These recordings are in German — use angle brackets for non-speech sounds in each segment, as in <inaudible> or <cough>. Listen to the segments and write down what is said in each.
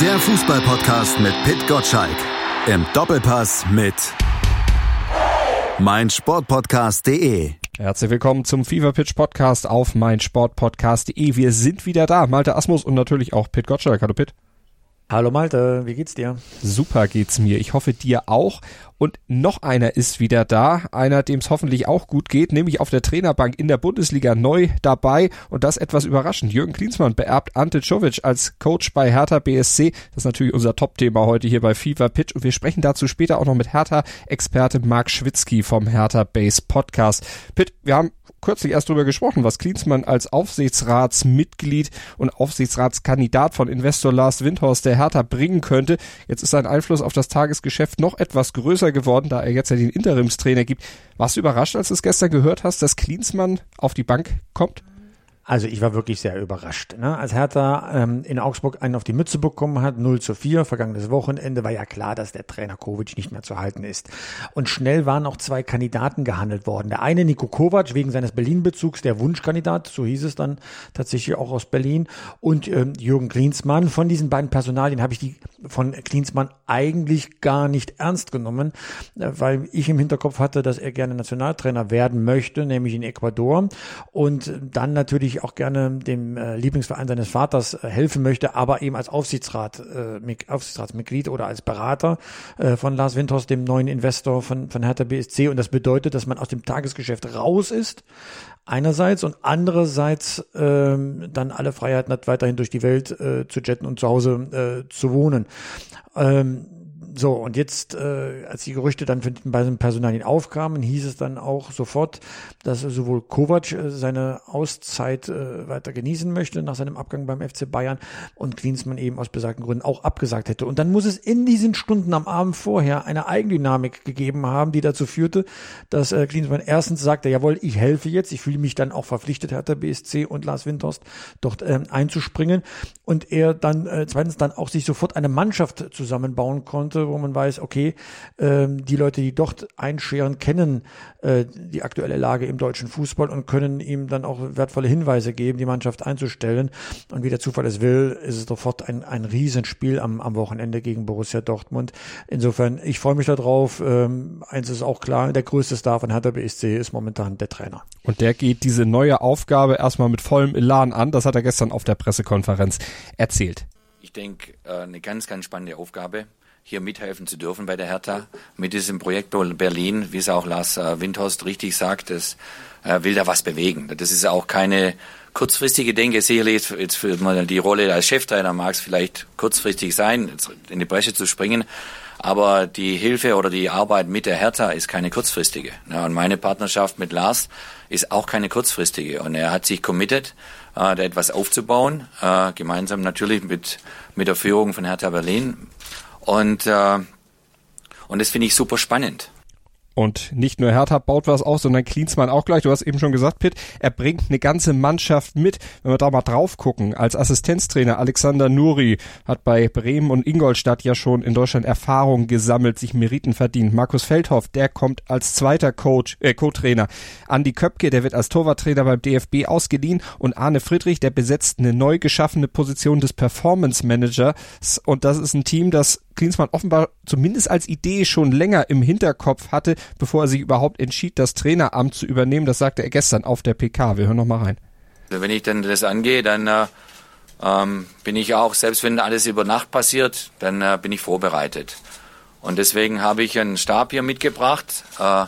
Der Fußballpodcast mit Pit Gottschalk. Im Doppelpass mit meinsportpodcast.de. Herzlich willkommen zum Fever Pitch Podcast auf meinsportpodcast.de. Wir sind wieder da. Malte Asmus und natürlich auch Pit Gottschalk. Hallo Pit. Hallo Malte, wie geht's dir? Super geht's mir. Ich hoffe dir auch. Und noch einer ist wieder da, einer, dem es hoffentlich auch gut geht, nämlich auf der Trainerbank in der Bundesliga neu dabei und das etwas überraschend. Jürgen Klinsmann beerbt Ante Czovic als Coach bei Hertha BSC. Das ist natürlich unser Top-Thema heute hier bei Fever Pitch und wir sprechen dazu später auch noch mit Hertha-Experte Marc Schwitzky vom Hertha Base Podcast. Pitt, wir haben kürzlich erst darüber gesprochen, was Klinsmann als Aufsichtsratsmitglied und Aufsichtsratskandidat von Investor Lars Windhorst der Hertha bringen könnte. Jetzt ist sein Einfluss auf das Tagesgeschäft noch etwas größer geworden, da er jetzt ja den Interimstrainer gibt. Warst du überrascht, als du es gestern gehört hast, dass Klinsmann auf die Bank kommt? Also ich war wirklich sehr überrascht. Ne? Als Hertha ähm, in Augsburg einen auf die Mütze bekommen hat, 0 zu 4, vergangenes Wochenende, war ja klar, dass der Trainer Kovic nicht mehr zu halten ist. Und schnell waren auch zwei Kandidaten gehandelt worden. Der eine, Niko Kovac, wegen seines Berlin-Bezugs, der Wunschkandidat, so hieß es dann tatsächlich auch aus Berlin. Und ähm, Jürgen Klinsmann. Von diesen beiden Personalien habe ich die von Klinsmann eigentlich gar nicht ernst genommen, äh, weil ich im Hinterkopf hatte, dass er gerne Nationaltrainer werden möchte, nämlich in Ecuador. Und dann natürlich auch gerne dem äh, Lieblingsverein seines Vaters äh, helfen möchte, aber eben als Aufsichtsrat, Aufsichtsratsmitglied oder als Berater von Lars Windhorst, dem neuen Investor von, von Hertha BSC. Und das bedeutet, dass man aus dem Tagesgeschäft raus ist, einerseits und andererseits ähm, dann alle Freiheiten hat, weiterhin durch die Welt äh, zu jetten und zu Hause äh, zu wohnen. Ähm, so, und jetzt, äh, als die Gerüchte dann bei den Personalien aufkamen, hieß es dann auch sofort, dass sowohl Kovac äh, seine Auszeit äh, weiter genießen möchte nach seinem Abgang beim FC Bayern und Klinsmann eben aus besagten Gründen auch abgesagt hätte. Und dann muss es in diesen Stunden am Abend vorher eine Eigendynamik gegeben haben, die dazu führte, dass äh, Klinsmann erstens sagte, jawohl, ich helfe jetzt, ich fühle mich dann auch verpflichtet, Hertha BSC und Lars Windhorst dort ähm, einzuspringen und er dann äh, zweitens dann auch sich sofort eine Mannschaft zusammenbauen konnte, wo man weiß, okay, ähm, die Leute, die dort einscheren, kennen äh, die aktuelle Lage im deutschen Fußball und können ihm dann auch wertvolle Hinweise geben, die Mannschaft einzustellen. Und wie der Zufall es will, ist es sofort ein, ein Riesenspiel am, am Wochenende gegen Borussia Dortmund. Insofern, ich freue mich darauf. Ähm, eins ist auch klar, der größte Star von Hertha BSC ist momentan der Trainer. Und der geht diese neue Aufgabe erstmal mit vollem Elan an. Das hat er gestern auf der Pressekonferenz erzählt. Ich denke, äh, eine ganz, ganz spannende Aufgabe hier mithelfen zu dürfen bei der Hertha mit diesem Projekt Berlin, wie es auch Lars äh, Windhorst richtig sagt, das äh, will da was bewegen. Das ist auch keine kurzfristige Denke. Sicherlich jetzt für die Rolle als Cheftrainer mag es vielleicht kurzfristig sein, in die Bresche zu springen. Aber die Hilfe oder die Arbeit mit der Hertha ist keine kurzfristige. und meine Partnerschaft mit Lars ist auch keine kurzfristige. Und er hat sich committed, äh, da etwas aufzubauen, gemeinsam natürlich mit, mit der Führung von Hertha Berlin. Und, äh, und das finde ich super spannend. Und nicht nur Hertha baut was auf, sondern Klinsmann auch gleich. Du hast eben schon gesagt, Pitt, er bringt eine ganze Mannschaft mit. Wenn wir da mal drauf gucken, als Assistenztrainer Alexander Nuri hat bei Bremen und Ingolstadt ja schon in Deutschland Erfahrung gesammelt, sich Meriten verdient. Markus Feldhoff, der kommt als zweiter Coach, äh, Co-Trainer. Andi Köpke, der wird als Torwarttrainer beim DFB ausgeliehen und Arne Friedrich, der besetzt eine neu geschaffene Position des Performance Managers. Und das ist ein Team, das Klinsmann offenbar zumindest als Idee schon länger im Hinterkopf hatte, bevor er sich überhaupt entschied, das Traineramt zu übernehmen. Das sagte er gestern auf der PK. Wir hören noch mal rein. Also wenn ich dann das angehe, dann äh, ähm, bin ich auch, selbst wenn alles über Nacht passiert, dann äh, bin ich vorbereitet. Und deswegen habe ich einen Stab hier mitgebracht, äh,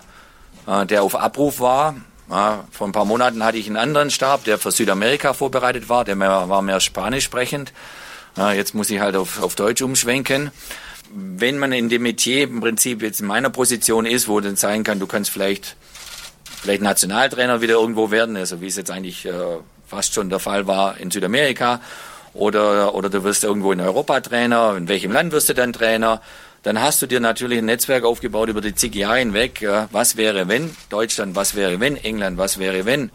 äh der auf Abruf war. vor ein paar Monaten hatte ich einen anderen Stab, der für Südamerika vorbereitet war, der war mehr Spanisch sprechend. Jetzt muss ich halt auf, auf Deutsch umschwenken wenn man in dem Metier im Prinzip jetzt in meiner Position ist, wo dann sein kann, du kannst vielleicht, vielleicht Nationaltrainer wieder irgendwo werden, also wie es jetzt eigentlich äh, fast schon der Fall war in Südamerika, oder, oder du wirst irgendwo in Europa Trainer, in welchem Land wirst du dann Trainer, dann hast du dir natürlich ein Netzwerk aufgebaut über die zig Jahre hinweg, äh, was wäre wenn Deutschland, was wäre wenn England, was wäre wenn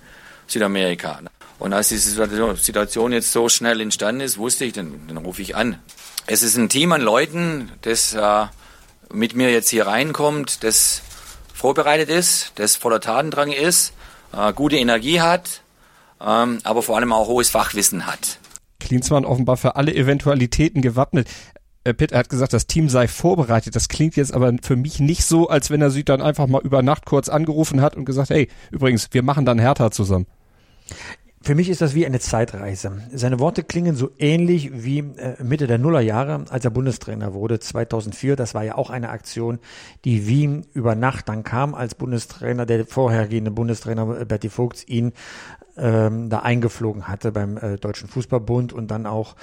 Südamerika. Und als diese Situation jetzt so schnell entstanden ist, wusste ich, dann, dann rufe ich an. Es ist ein Team an Leuten, das äh, mit mir jetzt hier reinkommt, das vorbereitet ist, das voller Tatendrang ist, äh, gute Energie hat, ähm, aber vor allem auch hohes Fachwissen hat. Klinsmann offenbar für alle Eventualitäten gewappnet. Äh, Pitt hat gesagt, das Team sei vorbereitet. Das klingt jetzt aber für mich nicht so, als wenn er sie dann einfach mal über Nacht kurz angerufen hat und gesagt, hey, übrigens, wir machen dann Hertha zusammen. Für mich ist das wie eine Zeitreise. Seine Worte klingen so ähnlich wie äh, Mitte der Nullerjahre, als er Bundestrainer wurde, 2004. Das war ja auch eine Aktion, die Wien über Nacht dann kam, als Bundestrainer, der vorhergehende Bundestrainer äh, Berti Vogts ihn ähm, da eingeflogen hatte beim äh, Deutschen Fußballbund und dann auch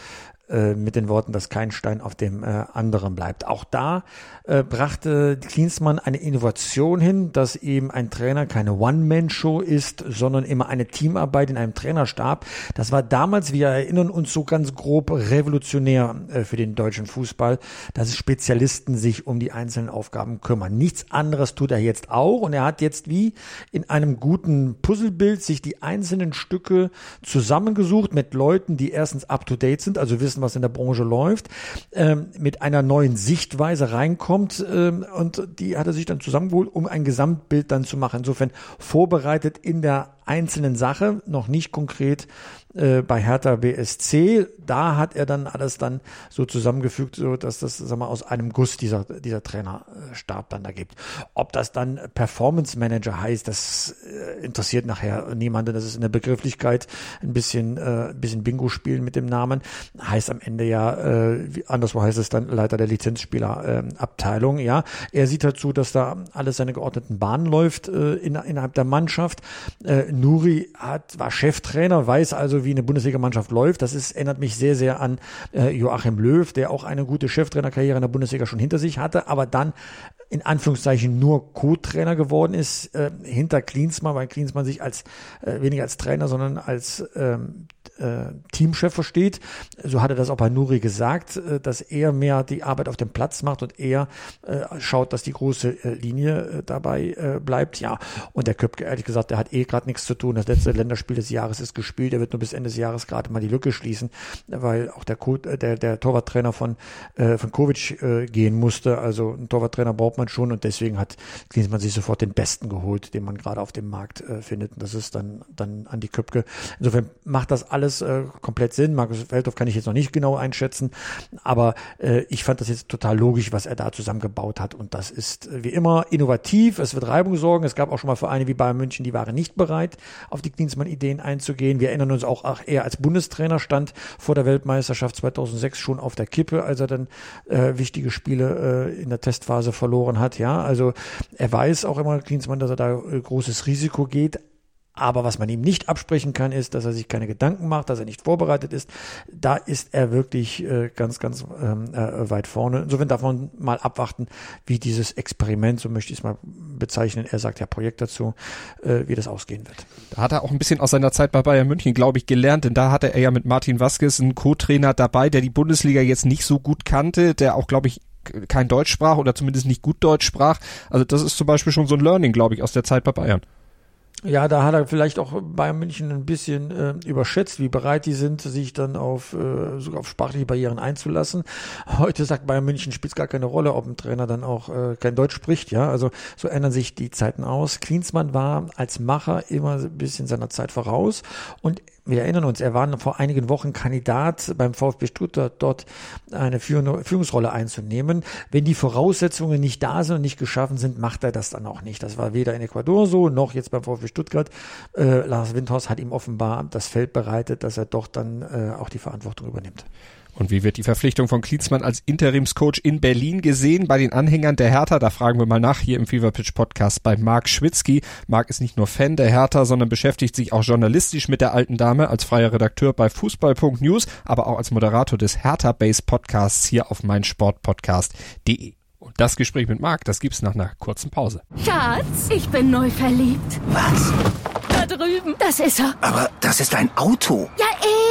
äh, mit den Worten, dass kein Stein auf dem äh, anderen bleibt. Auch da äh, brachte Klinsmann eine Innovation hin, dass eben ein Trainer keine One-Man-Show ist, sondern immer eine Teamarbeit in einem Trainerstab. Das war damals, wir erinnern uns so ganz grob, revolutionär äh, für den deutschen Fußball, dass Spezialisten sich um die einzelnen Aufgaben kümmern. Nichts anderes tut er jetzt auch und er hat jetzt wie in einem guten Puzzlebild sich die einzelnen Stücke zusammengesucht mit Leuten, die erstens up-to-date sind, also wissen, was in der Branche läuft, ähm, mit einer neuen Sichtweise reinkommt ähm, und die hat er sich dann zusammengeholt, um ein Gesamtbild dann zu machen. Insofern vorbereitet in der einzelnen Sache, noch nicht konkret äh, bei Hertha BSC. Da hat er dann alles dann so zusammengefügt, so dass das sag mal, aus einem Guss dieser, dieser Trainerstab dann da gibt. Ob das dann Performance Manager heißt, das äh, interessiert nachher niemanden. Das ist in der Begrifflichkeit ein bisschen, äh, ein bisschen Bingo spielen mit dem Namen. Heißt am Ende ja, äh, anderswo heißt es dann Leiter der Lizenzspielerabteilung. Äh, ja, er sieht dazu, dass da alles seine geordneten Bahnen läuft äh, in, innerhalb der Mannschaft. Äh, Nuri hat, war Cheftrainer, weiß also, wie eine Bundesligamannschaft läuft. Das ist, erinnert mich sehr, sehr an äh, Joachim Löw, der auch eine gute Cheftrainerkarriere in der Bundesliga schon hinter sich hatte, aber dann in Anführungszeichen nur Co-Trainer geworden ist, äh, hinter Klinsmann, weil Klinsmann sich als äh, weniger als Trainer, sondern als ähm, äh, Teamchef versteht. So hat er das auch bei Nuri gesagt, äh, dass er mehr die Arbeit auf dem Platz macht und er äh, schaut, dass die große äh, Linie äh, dabei äh, bleibt. Ja, und der Köpke, ehrlich gesagt, der hat eh gerade nichts zu tun. Das letzte Länderspiel des Jahres ist gespielt. Er wird nur bis Ende des Jahres gerade mal die Lücke schließen, weil auch der, Co der, der Torwarttrainer von, äh, von Kovic äh, gehen musste. Also ein Torwarttrainer braucht man schon und deswegen hat Klinsmann sich sofort den Besten geholt, den man gerade auf dem Markt äh, findet. Und das ist dann, dann an die Köpke. Insofern macht das alles äh, komplett Sinn. Markus Feldhoff kann ich jetzt noch nicht genau einschätzen, aber äh, ich fand das jetzt total logisch, was er da zusammengebaut hat. Und das ist äh, wie immer innovativ. Es wird Reibung sorgen. Es gab auch schon mal Vereine wie Bayern München, die waren nicht bereit, auf die Klinsmann-Ideen einzugehen. Wir erinnern uns auch, ach, er als Bundestrainer stand vor der Weltmeisterschaft 2006 schon auf der Kippe, als er dann äh, wichtige Spiele äh, in der Testphase verloren hat. Ja, also er weiß auch immer, Klinsmann, dass er da äh, großes Risiko geht. Aber was man ihm nicht absprechen kann, ist, dass er sich keine Gedanken macht, dass er nicht vorbereitet ist. Da ist er wirklich äh, ganz, ganz ähm, äh, weit vorne. Insofern darf man mal abwarten, wie dieses Experiment, so möchte ich es mal bezeichnen, er sagt ja Projekt dazu, äh, wie das ausgehen wird. Da hat er auch ein bisschen aus seiner Zeit bei Bayern München, glaube ich, gelernt, denn da hatte er ja mit Martin Vasquez einen Co-Trainer dabei, der die Bundesliga jetzt nicht so gut kannte, der auch, glaube ich, kein Deutsch sprach oder zumindest nicht gut Deutsch sprach. Also das ist zum Beispiel schon so ein Learning, glaube ich, aus der Zeit bei Bayern. Ja, da hat er vielleicht auch Bayern München ein bisschen äh, überschätzt, wie bereit die sind, sich dann auf äh, sogar auf sprachliche Barrieren einzulassen. Heute sagt Bayern München spielt gar keine Rolle, ob ein Trainer dann auch äh, kein Deutsch spricht. Ja, also so ändern sich die Zeiten aus. Klinsmann war als Macher immer ein bisschen seiner Zeit voraus und wir erinnern uns, er war vor einigen Wochen Kandidat beim VfB Stuttgart, dort eine Führungsrolle einzunehmen. Wenn die Voraussetzungen nicht da sind und nicht geschaffen sind, macht er das dann auch nicht. Das war weder in Ecuador so, noch jetzt beim VfB Stuttgart. Äh, Lars Windhorst hat ihm offenbar das Feld bereitet, dass er doch dann äh, auch die Verantwortung übernimmt. Und wie wird die Verpflichtung von Klinsmann als Interimscoach in Berlin gesehen bei den Anhängern der Hertha? Da fragen wir mal nach hier im Fever Pitch Podcast bei Marc Schwitzky. Marc ist nicht nur Fan der Hertha, sondern beschäftigt sich auch journalistisch mit der alten Dame als freier Redakteur bei Fußball.news, aber auch als Moderator des Hertha Base Podcasts hier auf meinsportpodcast.de. Und das Gespräch mit Marc, das gibt's nach einer kurzen Pause. Schatz, ich bin neu verliebt. Was? Da drüben. Das ist er. Aber das ist ein Auto. Ja,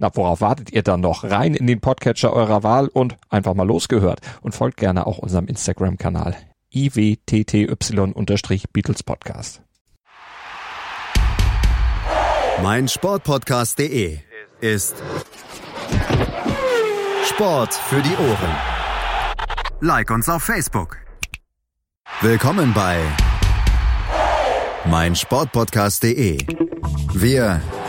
Na, worauf wartet ihr dann noch? Rein in den Podcatcher eurer Wahl und einfach mal losgehört. Und folgt gerne auch unserem Instagram-Kanal iwtty-Beatles Podcast. Mein Sportpodcast.de ist Sport für die Ohren. Like uns auf Facebook. Willkommen bei mein Sportpodcast.de. Wir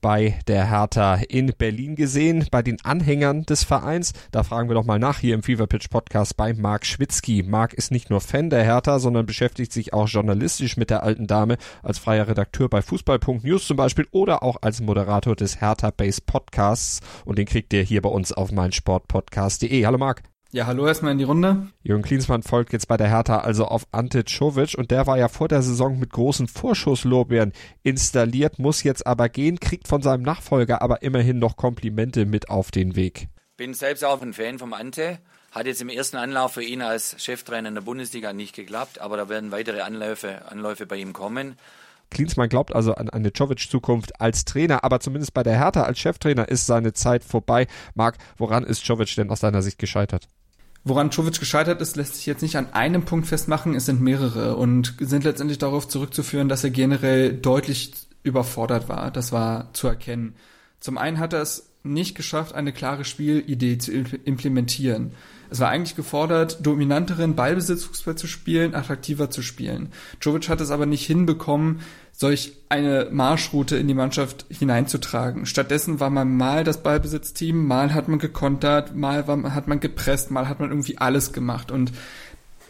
bei der Hertha in Berlin gesehen, bei den Anhängern des Vereins. Da fragen wir doch mal nach hier im Fever Pitch Podcast bei Marc Schwitzky. Marc ist nicht nur Fan der Hertha, sondern beschäftigt sich auch journalistisch mit der alten Dame als freier Redakteur bei Fußball.news zum Beispiel oder auch als Moderator des Hertha Base Podcasts. Und den kriegt ihr hier bei uns auf meinsportpodcast.de. Hallo Marc. Ja, hallo erstmal in die Runde. Jürgen Klinsmann folgt jetzt bei der Hertha also auf Ante Czovic und der war ja vor der Saison mit großen Vorschusslorbeeren installiert, muss jetzt aber gehen, kriegt von seinem Nachfolger aber immerhin noch Komplimente mit auf den Weg. Bin selbst auch ein Fan vom Ante. Hat jetzt im ersten Anlauf für ihn als Cheftrainer in der Bundesliga nicht geklappt, aber da werden weitere Anläufe, Anläufe bei ihm kommen. Klinsmann glaubt also an eine Jovic-Zukunft als Trainer, aber zumindest bei der Hertha als Cheftrainer ist seine Zeit vorbei. Marc, woran ist Jovic denn aus deiner Sicht gescheitert? Woran Czovic gescheitert ist, lässt sich jetzt nicht an einem Punkt festmachen. Es sind mehrere und sind letztendlich darauf zurückzuführen, dass er generell deutlich überfordert war. Das war zu erkennen. Zum einen hat er es nicht geschafft, eine klare Spielidee zu implementieren. Es war eigentlich gefordert, dominanteren Ballbesitzfußball zu spielen, attraktiver zu spielen. Jovic hat es aber nicht hinbekommen, solch eine Marschroute in die Mannschaft hineinzutragen. Stattdessen war man mal das Ballbesitzteam, mal hat man gekontert, mal war, hat man gepresst, mal hat man irgendwie alles gemacht und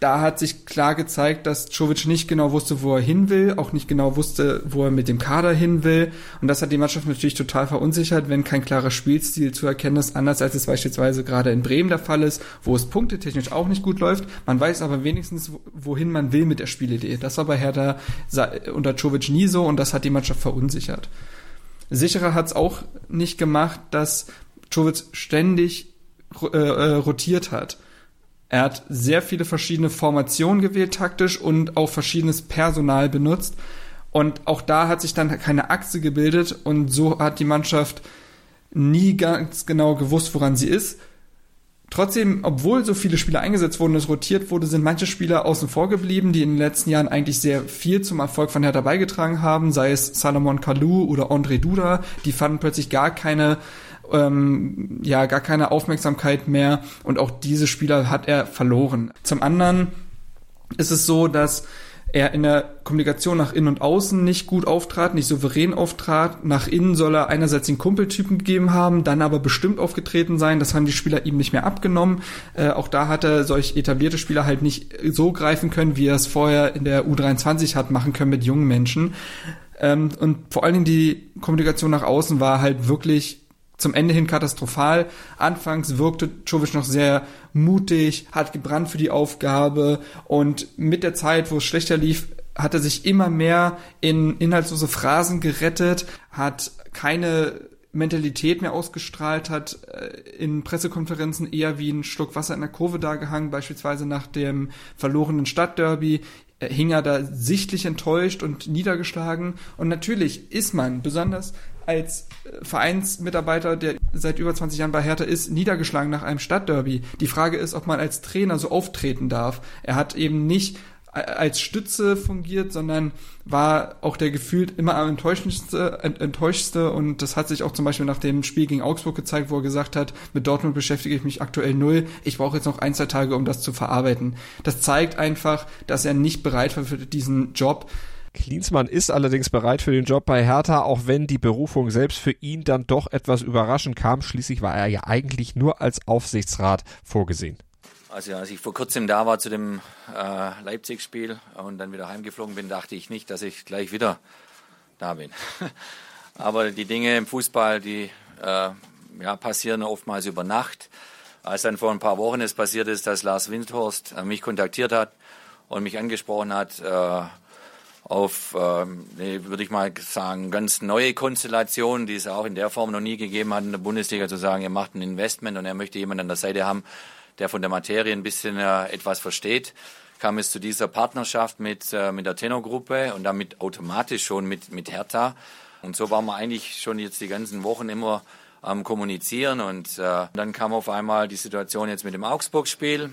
da hat sich klar gezeigt, dass Czovic nicht genau wusste, wo er hin will, auch nicht genau wusste, wo er mit dem Kader hin will. Und das hat die Mannschaft natürlich total verunsichert, wenn kein klarer Spielstil zu erkennen ist, anders als es beispielsweise gerade in Bremen der Fall ist, wo es punktetechnisch auch nicht gut läuft. Man weiß aber wenigstens, wohin man will mit der Spielidee. Das war bei Hertha unter Czovic nie so und das hat die Mannschaft verunsichert. Sicherer hat es auch nicht gemacht, dass Czovic ständig äh, äh, rotiert hat er hat sehr viele verschiedene Formationen gewählt taktisch und auch verschiedenes Personal benutzt. Und auch da hat sich dann keine Achse gebildet und so hat die Mannschaft nie ganz genau gewusst, woran sie ist. Trotzdem, obwohl so viele Spieler eingesetzt wurden, es rotiert wurde, sind manche Spieler außen vor geblieben, die in den letzten Jahren eigentlich sehr viel zum Erfolg von Hertha beigetragen haben, sei es Salomon Kalou oder André Duda, die fanden plötzlich gar keine ähm, ja gar keine Aufmerksamkeit mehr und auch diese Spieler hat er verloren. Zum anderen ist es so, dass er in der Kommunikation nach innen und außen nicht gut auftrat, nicht souverän auftrat. Nach innen soll er einerseits den Kumpeltypen gegeben haben, dann aber bestimmt aufgetreten sein. Das haben die Spieler ihm nicht mehr abgenommen. Äh, auch da hat er solch etablierte Spieler halt nicht so greifen können, wie er es vorher in der U23 hat machen können mit jungen Menschen. Ähm, und vor allen Dingen die Kommunikation nach außen war halt wirklich zum Ende hin katastrophal. Anfangs wirkte Czovic noch sehr mutig, hat gebrannt für die Aufgabe und mit der Zeit, wo es schlechter lief, hat er sich immer mehr in inhaltslose Phrasen gerettet, hat keine Mentalität mehr ausgestrahlt hat, äh, in Pressekonferenzen eher wie ein Schluck Wasser in der Kurve dagehangen, beispielsweise nach dem verlorenen Stadtderby äh, hing er da sichtlich enttäuscht und niedergeschlagen. Und natürlich ist man, besonders als äh, Vereinsmitarbeiter, der seit über 20 Jahren bei Hertha ist, niedergeschlagen nach einem Stadtderby. Die Frage ist, ob man als Trainer so auftreten darf. Er hat eben nicht äh, als Stütze fungiert, sondern war auch der gefühlt immer am enttäuschendste, enttäuschtste und das hat sich auch zum Beispiel nach dem Spiel gegen Augsburg gezeigt, wo er gesagt hat, mit Dortmund beschäftige ich mich aktuell null, ich brauche jetzt noch ein, zwei Tage, um das zu verarbeiten. Das zeigt einfach, dass er nicht bereit war für diesen Job. Klinsmann ist allerdings bereit für den Job bei Hertha, auch wenn die Berufung selbst für ihn dann doch etwas überraschend kam. Schließlich war er ja eigentlich nur als Aufsichtsrat vorgesehen. Also als ich vor kurzem da war zu dem äh, Leipzig-Spiel und dann wieder heimgeflogen bin, dachte ich nicht, dass ich gleich wieder da bin. <laughs> Aber die Dinge im Fußball, die äh, ja, passieren oftmals über Nacht. als dann vor ein paar Wochen es passiert ist, dass Lars Windhorst äh, mich kontaktiert hat und mich angesprochen hat, äh, auf, äh, nee, würde ich mal sagen, ganz neue Konstellation, die es auch in der Form noch nie gegeben hat in der Bundesliga, zu sagen, er macht ein Investment und er möchte jemanden an der Seite haben, der von der Materie ein bisschen äh, etwas versteht, kam es zu dieser Partnerschaft mit, äh, mit der Tenor-Gruppe und damit automatisch schon mit, mit Hertha. Und so waren wir eigentlich schon jetzt die ganzen Wochen immer am Kommunizieren und äh, dann kam auf einmal die Situation jetzt mit dem Augsburg-Spiel,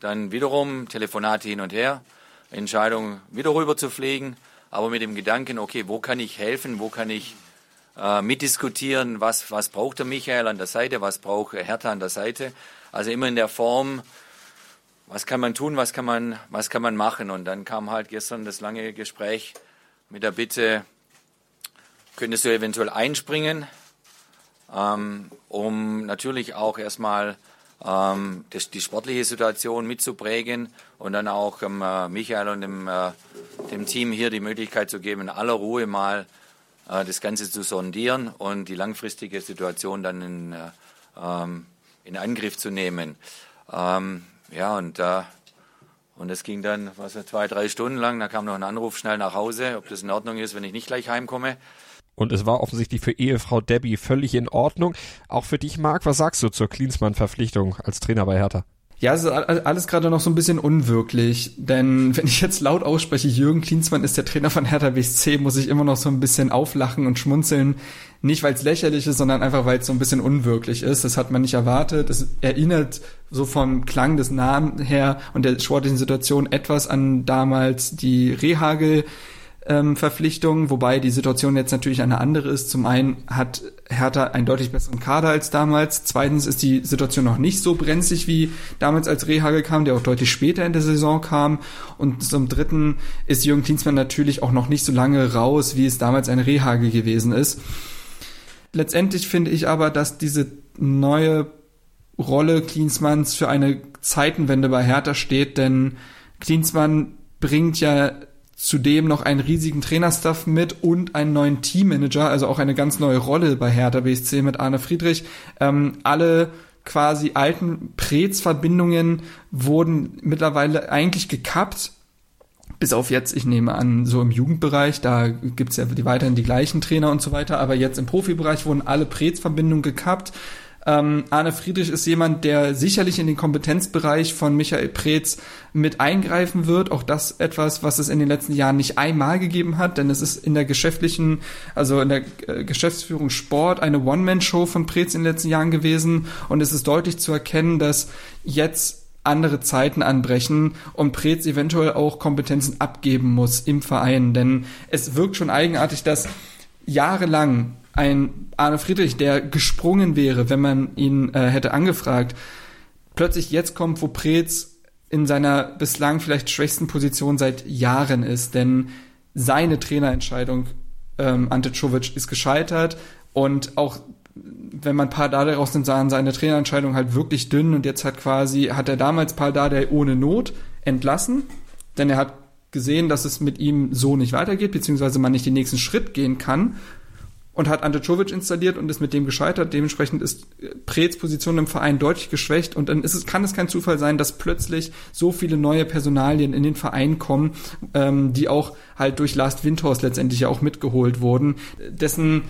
dann wiederum Telefonate hin und her. Entscheidung, wieder rüber zu fliegen, aber mit dem Gedanken, okay, wo kann ich helfen, wo kann ich äh, mitdiskutieren, was, was braucht der Michael an der Seite, was braucht Hertha an der Seite. Also immer in der Form, was kann man tun, was kann man, was kann man machen. Und dann kam halt gestern das lange Gespräch mit der Bitte, könntest du eventuell einspringen, ähm, um natürlich auch erstmal ähm, das, die sportliche Situation mitzuprägen und dann auch ähm, äh, Michael und dem, äh, dem Team hier die Möglichkeit zu geben, in aller Ruhe mal äh, das Ganze zu sondieren und die langfristige Situation dann in, äh, ähm, in Angriff zu nehmen. Ähm, ja, und äh, und es ging dann, was zwei, drei Stunden lang. Da kam noch ein Anruf schnell nach Hause, ob das in Ordnung ist, wenn ich nicht gleich heimkomme. Und es war offensichtlich für Ehefrau Debbie völlig in Ordnung. Auch für dich, Marc, was sagst du zur Klinsmann-Verpflichtung als Trainer bei Hertha? Ja, es ist alles gerade noch so ein bisschen unwirklich, denn <laughs> wenn ich jetzt laut ausspreche, Jürgen Klinsmann ist der Trainer von Hertha BSC, muss ich immer noch so ein bisschen auflachen und schmunzeln. Nicht, weil es lächerlich ist, sondern einfach, weil es so ein bisschen unwirklich ist. Das hat man nicht erwartet. Es erinnert so vom Klang des Namen her und der sportlichen Situation etwas an damals die Rehagel ähm, Verpflichtungen, wobei die Situation jetzt natürlich eine andere ist. Zum einen hat Hertha einen deutlich besseren Kader als damals. Zweitens ist die Situation noch nicht so brenzlig wie damals als Rehagel kam, der auch deutlich später in der Saison kam. Und zum dritten ist Jürgen Klinsmann natürlich auch noch nicht so lange raus, wie es damals ein Rehagel gewesen ist. Letztendlich finde ich aber, dass diese neue Rolle Klinsmanns für eine Zeitenwende bei Hertha steht, denn Klinsmann bringt ja zudem noch einen riesigen Trainerstaff mit und einen neuen Teammanager, also auch eine ganz neue Rolle bei Hertha BSC mit Arne Friedrich. Ähm, alle quasi alten Prez-Verbindungen wurden mittlerweile eigentlich gekappt. Bis auf jetzt, ich nehme an, so im Jugendbereich, da gibt's ja weiterhin die gleichen Trainer und so weiter, aber jetzt im Profibereich wurden alle Prez-Verbindungen gekappt. Ähm, Arne Friedrich ist jemand, der sicherlich in den Kompetenzbereich von Michael Preetz mit eingreifen wird. Auch das etwas, was es in den letzten Jahren nicht einmal gegeben hat, denn es ist in der geschäftlichen, also in der äh, Geschäftsführung Sport eine One-Man-Show von Preetz in den letzten Jahren gewesen. Und es ist deutlich zu erkennen, dass jetzt andere Zeiten anbrechen und Preetz eventuell auch Kompetenzen abgeben muss im Verein. Denn es wirkt schon eigenartig, dass jahrelang ein Arne Friedrich, der gesprungen wäre, wenn man ihn äh, hätte angefragt, plötzlich jetzt kommt, wo Preetz in seiner bislang vielleicht schwächsten Position seit Jahren ist, denn seine Trainerentscheidung ähm, Ante Czovic ist gescheitert und auch wenn man Pardade rausnimmt, sahen seine Trainerentscheidung halt wirklich dünn und jetzt hat quasi, hat er damals Pardade ohne Not entlassen, denn er hat gesehen, dass es mit ihm so nicht weitergeht, beziehungsweise man nicht den nächsten Schritt gehen kann und hat Ante Czovic installiert und ist mit dem gescheitert. Dementsprechend ist äh, Preetz Position im Verein deutlich geschwächt und dann ist es, kann es kein Zufall sein, dass plötzlich so viele neue Personalien in den Verein kommen, ähm, die auch halt durch Last Windhorst letztendlich ja auch mitgeholt wurden, dessen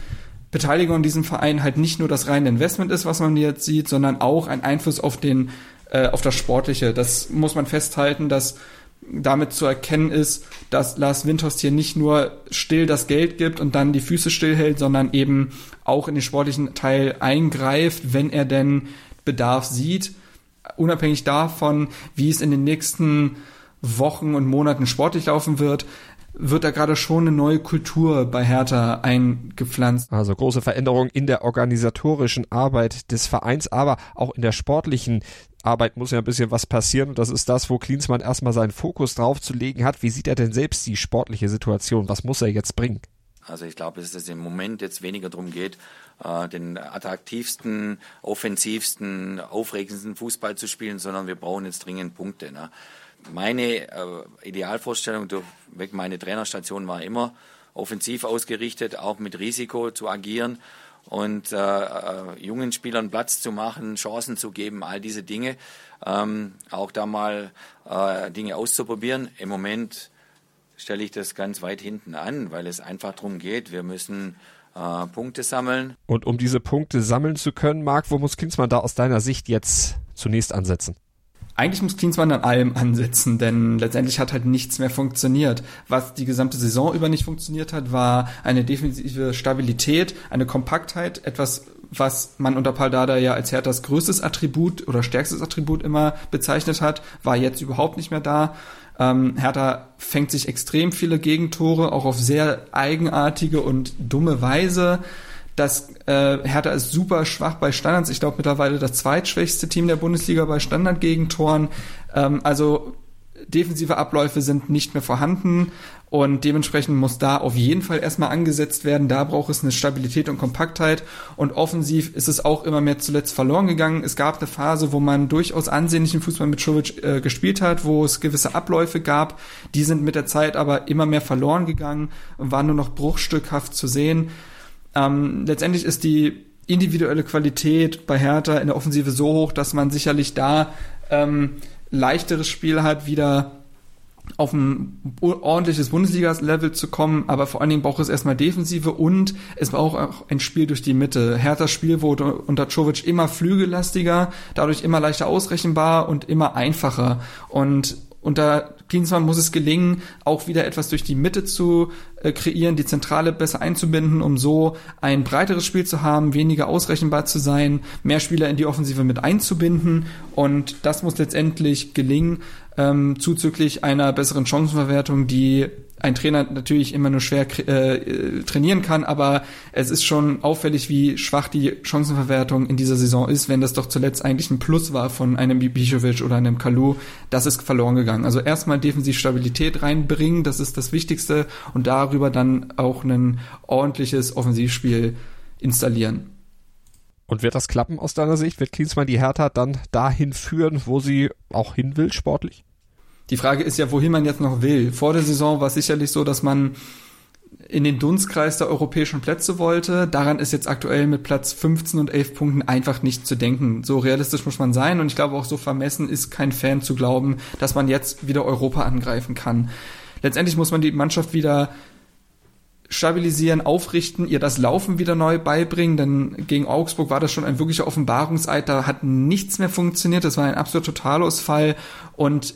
Beteiligung an diesem Verein halt nicht nur das reine Investment ist, was man jetzt sieht, sondern auch ein Einfluss auf den äh, auf das Sportliche. Das muss man festhalten, dass damit zu erkennen ist, dass Lars Windhorst hier nicht nur still das Geld gibt und dann die Füße stillhält, sondern eben auch in den sportlichen Teil eingreift, wenn er denn Bedarf sieht, unabhängig davon, wie es in den nächsten Wochen und Monaten sportlich laufen wird, wird da gerade schon eine neue Kultur bei Hertha eingepflanzt. Also große Veränderung in der organisatorischen Arbeit des Vereins, aber auch in der sportlichen Arbeit muss ja ein bisschen was passieren und das ist das, wo Klinsmann erstmal seinen Fokus drauf zu legen hat. Wie sieht er denn selbst die sportliche Situation? Was muss er jetzt bringen? Also ich glaube, dass es im Moment jetzt weniger darum geht, äh, den attraktivsten, offensivsten, aufregendsten Fußball zu spielen, sondern wir brauchen jetzt dringend Punkte. Ne? Meine äh, Idealvorstellung durch meine Trainerstation war immer offensiv ausgerichtet, auch mit Risiko zu agieren und äh, äh, jungen Spielern Platz zu machen, Chancen zu geben, all diese Dinge, ähm, auch da mal äh, Dinge auszuprobieren. Im Moment stelle ich das ganz weit hinten an, weil es einfach darum geht, wir müssen äh, Punkte sammeln. Und um diese Punkte sammeln zu können, Marc, wo muss Klinsmann da aus deiner Sicht jetzt zunächst ansetzen? Eigentlich muss Klinsmann an allem ansetzen, denn letztendlich hat halt nichts mehr funktioniert. Was die gesamte Saison über nicht funktioniert hat, war eine defensive Stabilität, eine Kompaktheit, etwas, was man unter Paldada ja als Herthas größtes Attribut oder stärkstes Attribut immer bezeichnet hat, war jetzt überhaupt nicht mehr da. Ähm, Hertha fängt sich extrem viele Gegentore, auch auf sehr eigenartige und dumme Weise. Das äh, Hertha ist super schwach bei Standards. Ich glaube mittlerweile das zweitschwächste Team der Bundesliga bei Standardgegentoren. Ähm, also defensive Abläufe sind nicht mehr vorhanden und dementsprechend muss da auf jeden Fall erstmal angesetzt werden. Da braucht es eine Stabilität und Kompaktheit und offensiv ist es auch immer mehr zuletzt verloren gegangen. Es gab eine Phase, wo man durchaus ansehnlichen Fußball mit Schulwitsch äh, gespielt hat, wo es gewisse Abläufe gab. Die sind mit der Zeit aber immer mehr verloren gegangen und waren nur noch bruchstückhaft zu sehen. Ähm, letztendlich ist die individuelle Qualität bei Hertha in der Offensive so hoch, dass man sicherlich da ähm, leichteres Spiel hat, wieder auf ein ordentliches Bundesliga-Level zu kommen, aber vor allen Dingen braucht es erstmal Defensive und es braucht auch ein Spiel durch die Mitte. Herthas Spiel wurde unter Czovic immer flügellastiger, dadurch immer leichter ausrechenbar und immer einfacher. Und unter Klinsmann muss es gelingen, auch wieder etwas durch die Mitte zu äh, kreieren, die Zentrale besser einzubinden, um so ein breiteres Spiel zu haben, weniger ausrechenbar zu sein, mehr Spieler in die Offensive mit einzubinden. Und das muss letztendlich gelingen, ähm, zuzüglich einer besseren Chancenverwertung, die ein Trainer natürlich immer nur schwer äh, trainieren kann, aber es ist schon auffällig, wie schwach die Chancenverwertung in dieser Saison ist, wenn das doch zuletzt eigentlich ein Plus war von einem Bibicevic oder einem Kalu, das ist verloren gegangen. Also erstmal defensiv Stabilität reinbringen, das ist das Wichtigste und darüber dann auch ein ordentliches Offensivspiel installieren. Und wird das klappen aus deiner Sicht? Wird Klinsmann die Hertha dann dahin führen, wo sie auch hin will, sportlich? Die Frage ist ja, wohin man jetzt noch will. Vor der Saison war es sicherlich so, dass man in den Dunstkreis der europäischen Plätze wollte. Daran ist jetzt aktuell mit Platz 15 und 11 Punkten einfach nicht zu denken. So realistisch muss man sein und ich glaube auch so vermessen ist kein Fan zu glauben, dass man jetzt wieder Europa angreifen kann. Letztendlich muss man die Mannschaft wieder stabilisieren, aufrichten, ihr das Laufen wieder neu beibringen, denn gegen Augsburg war das schon ein wirklicher Offenbarungseid, da hat nichts mehr funktioniert, das war ein absoluter Totalausfall und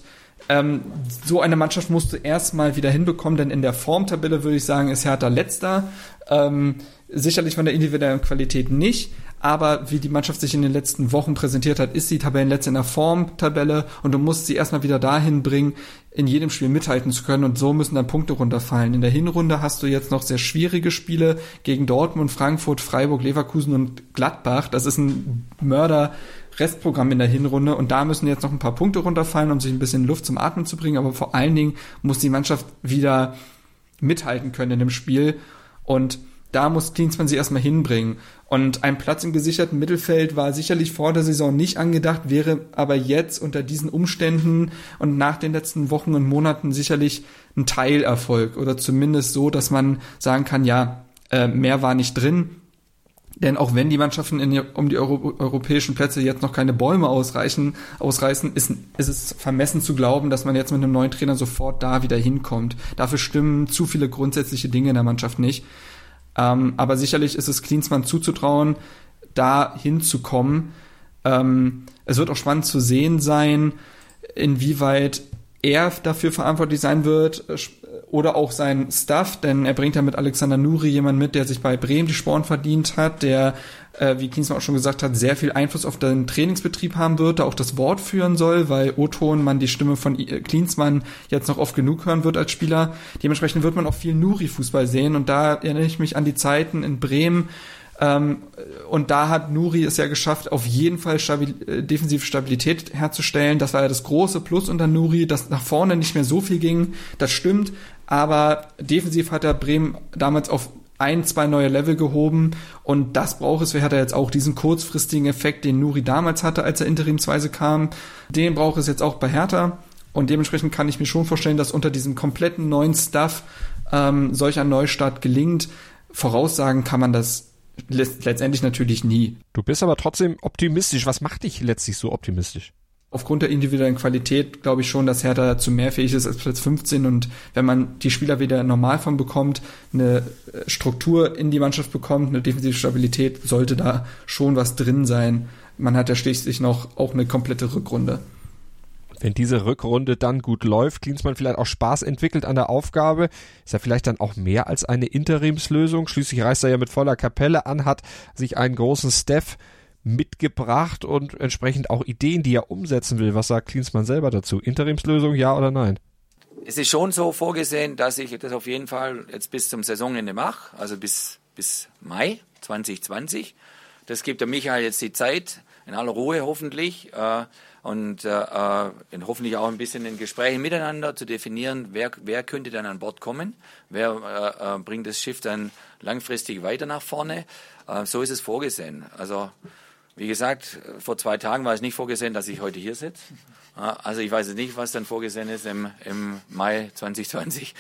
ähm, so eine Mannschaft musst du erstmal wieder hinbekommen, denn in der Formtabelle würde ich sagen, ist Hertha letzter. Ähm, sicherlich von der individuellen Qualität nicht, aber wie die Mannschaft sich in den letzten Wochen präsentiert hat, ist sie Tabellenletzte in der Formtabelle und du musst sie erstmal wieder dahin bringen, in jedem Spiel mithalten zu können und so müssen dann Punkte runterfallen. In der Hinrunde hast du jetzt noch sehr schwierige Spiele gegen Dortmund, Frankfurt, Freiburg, Leverkusen und Gladbach. Das ist ein Mörder Restprogramm in der Hinrunde und da müssen jetzt noch ein paar Punkte runterfallen, um sich ein bisschen Luft zum Atmen zu bringen, aber vor allen Dingen muss die Mannschaft wieder mithalten können in dem Spiel und da muss Klinsmann sie erstmal hinbringen. Und ein Platz im gesicherten Mittelfeld war sicherlich vor der Saison nicht angedacht, wäre aber jetzt unter diesen Umständen und nach den letzten Wochen und Monaten sicherlich ein Teilerfolg oder zumindest so, dass man sagen kann, ja, äh, mehr war nicht drin. Denn auch wenn die Mannschaften in um die Euro, europäischen Plätze jetzt noch keine Bäume ausreichen, ausreißen, ist, ist es vermessen zu glauben, dass man jetzt mit einem neuen Trainer sofort da wieder hinkommt. Dafür stimmen zu viele grundsätzliche Dinge in der Mannschaft nicht. Ähm, aber sicherlich ist es Klinsmann zuzutrauen, da hinzukommen. Ähm, es wird auch spannend zu sehen sein, inwieweit er dafür verantwortlich sein wird äh, oder auch sein Staff, denn er bringt ja mit Alexander Nuri jemanden mit, der sich bei Bremen die Sporen verdient hat, der, äh, wie Klinsmann auch schon gesagt hat, sehr viel Einfluss auf den Trainingsbetrieb haben wird, der auch das Wort führen soll, weil Oton man die Stimme von Klinsmann jetzt noch oft genug hören wird als Spieler. Dementsprechend wird man auch viel Nuri-Fußball sehen und da erinnere ich mich an die Zeiten in Bremen, ähm, und da hat Nuri es ja geschafft, auf jeden Fall stabil, äh, defensive Stabilität herzustellen. Das war ja das große Plus unter Nuri, dass nach vorne nicht mehr so viel ging. Das stimmt. Aber defensiv hat er Bremen damals auf ein, zwei neue Level gehoben und das braucht es. Wer hat er jetzt auch diesen kurzfristigen Effekt, den Nuri damals hatte, als er interimsweise kam. Den braucht es jetzt auch bei Hertha und dementsprechend kann ich mir schon vorstellen, dass unter diesem kompletten neuen Stuff ähm, solch ein Neustart gelingt. Voraussagen kann man das letztendlich natürlich nie. Du bist aber trotzdem optimistisch. Was macht dich letztlich so optimistisch? Aufgrund der individuellen Qualität glaube ich schon, dass Hertha zu mehr fähig ist als Platz 15 und wenn man die Spieler wieder in Normalform bekommt, eine äh, Struktur in die Mannschaft bekommt, eine defensive Stabilität, sollte da schon was drin sein. Man hat ja schließlich noch auch eine komplette Rückrunde. Wenn diese Rückrunde dann gut läuft, Klinsmann vielleicht auch Spaß entwickelt an der Aufgabe, ist er vielleicht dann auch mehr als eine Interimslösung. Schließlich reist er ja mit voller Kapelle an, hat sich einen großen Staff mitgebracht und entsprechend auch Ideen, die er umsetzen will. Was sagt Klinsmann selber dazu? Interimslösung, ja oder nein? Es ist schon so vorgesehen, dass ich das auf jeden Fall jetzt bis zum Saisonende mache, also bis, bis Mai 2020. Das gibt der Michael jetzt die Zeit, in aller Ruhe hoffentlich, äh, und äh, äh, hoffentlich auch ein bisschen in Gesprächen miteinander zu definieren, wer, wer könnte dann an Bord kommen, wer äh, äh, bringt das Schiff dann langfristig weiter nach vorne. Äh, so ist es vorgesehen. Also wie gesagt, vor zwei Tagen war es nicht vorgesehen, dass ich heute hier sitze. Also ich weiß nicht, was dann vorgesehen ist im, im Mai 2020.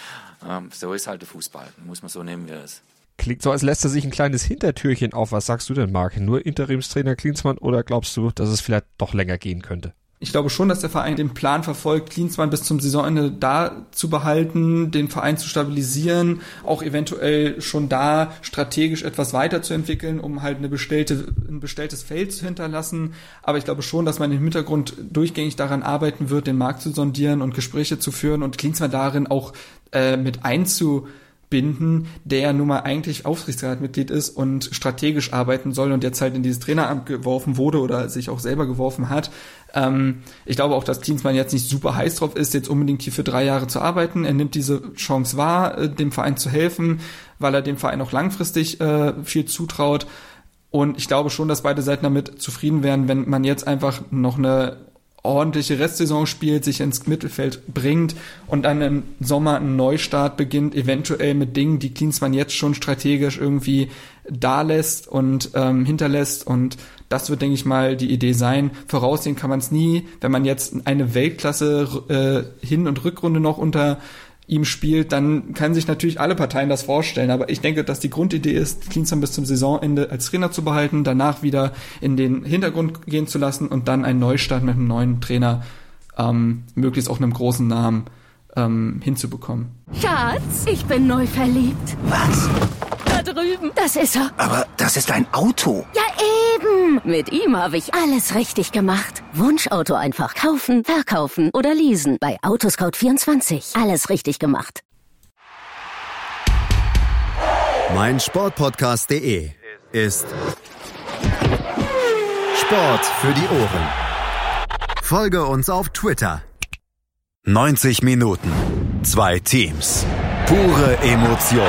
Ähm, so ist halt der Fußball. Muss man so nehmen, wie er ist. Klingt so, als lässt er sich ein kleines Hintertürchen auf. Was sagst du denn, Marc? Nur Interimstrainer Klinsmann oder glaubst du, dass es vielleicht doch länger gehen könnte? Ich glaube schon, dass der Verein den Plan verfolgt, Klinsmann bis zum Saisonende da zu behalten, den Verein zu stabilisieren, auch eventuell schon da strategisch etwas weiterzuentwickeln, um halt eine bestellte, ein bestelltes Feld zu hinterlassen. Aber ich glaube schon, dass man im Hintergrund durchgängig daran arbeiten wird, den Markt zu sondieren und Gespräche zu führen und Klinsmann darin auch äh, mit einzu binden, der nun mal eigentlich Aufsichtsratmitglied ist und strategisch arbeiten soll und jetzt halt in dieses Traineramt geworfen wurde oder sich auch selber geworfen hat. Ähm, ich glaube auch, dass Klinsmann jetzt nicht super heiß drauf ist, jetzt unbedingt hier für drei Jahre zu arbeiten. Er nimmt diese Chance wahr, äh, dem Verein zu helfen, weil er dem Verein auch langfristig äh, viel zutraut. Und ich glaube schon, dass beide Seiten damit zufrieden wären, wenn man jetzt einfach noch eine ordentliche Restsaison spielt, sich ins Mittelfeld bringt und dann im Sommer einen Neustart beginnt, eventuell mit Dingen, die Klinsmann jetzt schon strategisch irgendwie da lässt und ähm, hinterlässt und das wird, denke ich mal, die Idee sein. Voraussehen kann man es nie, wenn man jetzt eine Weltklasse äh, Hin- und Rückrunde noch unter ihm spielt, dann können sich natürlich alle Parteien das vorstellen. Aber ich denke, dass die Grundidee ist, Klinsmann bis zum Saisonende als Trainer zu behalten, danach wieder in den Hintergrund gehen zu lassen und dann einen Neustart mit einem neuen Trainer, ähm, möglichst auch einem großen Namen, ähm, hinzubekommen. Schatz, ich bin neu verliebt. Was? Da drüben. Das ist er. Aber das ist ein Auto. Ja, eben. Mit ihm habe ich alles richtig gemacht. Wunschauto einfach kaufen, verkaufen oder leasen. Bei Autoscout24. Alles richtig gemacht. Mein Sportpodcast.de ist Sport für die Ohren. Folge uns auf Twitter. 90 Minuten. Zwei Teams. Pure Emotion.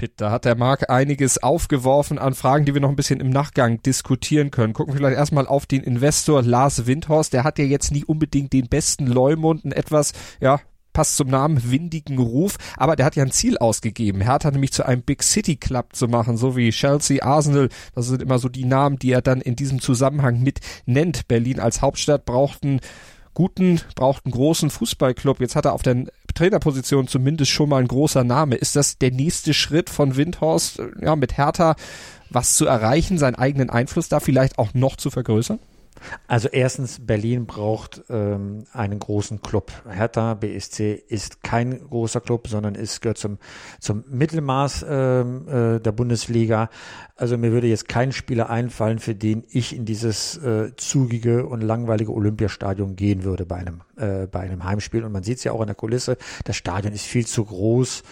Pitt, da hat der Marc einiges aufgeworfen an Fragen, die wir noch ein bisschen im Nachgang diskutieren können. Gucken wir vielleicht erstmal auf den Investor Lars Windhorst. Der hat ja jetzt nie unbedingt den besten Leumund, ein etwas, ja, passt zum Namen, windigen Ruf, aber der hat ja ein Ziel ausgegeben. Hertha nämlich zu einem Big City Club zu machen, so wie Chelsea, Arsenal, das sind immer so die Namen, die er dann in diesem Zusammenhang mit nennt. Berlin als Hauptstadt braucht einen guten, braucht einen großen Fußballclub. Jetzt hat er auf der Trainerposition zumindest schon mal ein großer Name. Ist das der nächste Schritt von Windhorst, ja, mit Hertha was zu erreichen, seinen eigenen Einfluss da vielleicht auch noch zu vergrößern? Also erstens, Berlin braucht ähm, einen großen Club. Hertha BSC ist kein großer Club, sondern ist gehört zum zum Mittelmaß ähm, äh, der Bundesliga. Also mir würde jetzt kein Spieler einfallen, für den ich in dieses äh, zugige und langweilige Olympiastadion gehen würde bei einem äh, bei einem Heimspiel. Und man sieht es ja auch in der Kulisse. Das Stadion ist viel zu groß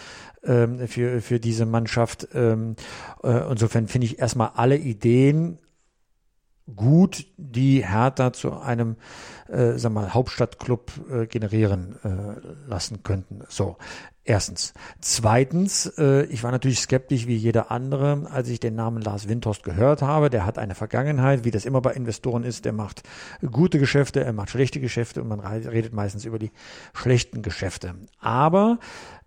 ähm, für, für diese Mannschaft. Ähm, äh, insofern finde ich erstmal alle Ideen gut die Hertha zu einem, äh, sag mal, Hauptstadtclub äh, generieren äh, lassen könnten. So, erstens. Zweitens, äh, ich war natürlich skeptisch wie jeder andere, als ich den Namen Lars Windhorst gehört habe. Der hat eine Vergangenheit, wie das immer bei Investoren ist. Der macht gute Geschäfte, er macht schlechte Geschäfte und man redet meistens über die schlechten Geschäfte. Aber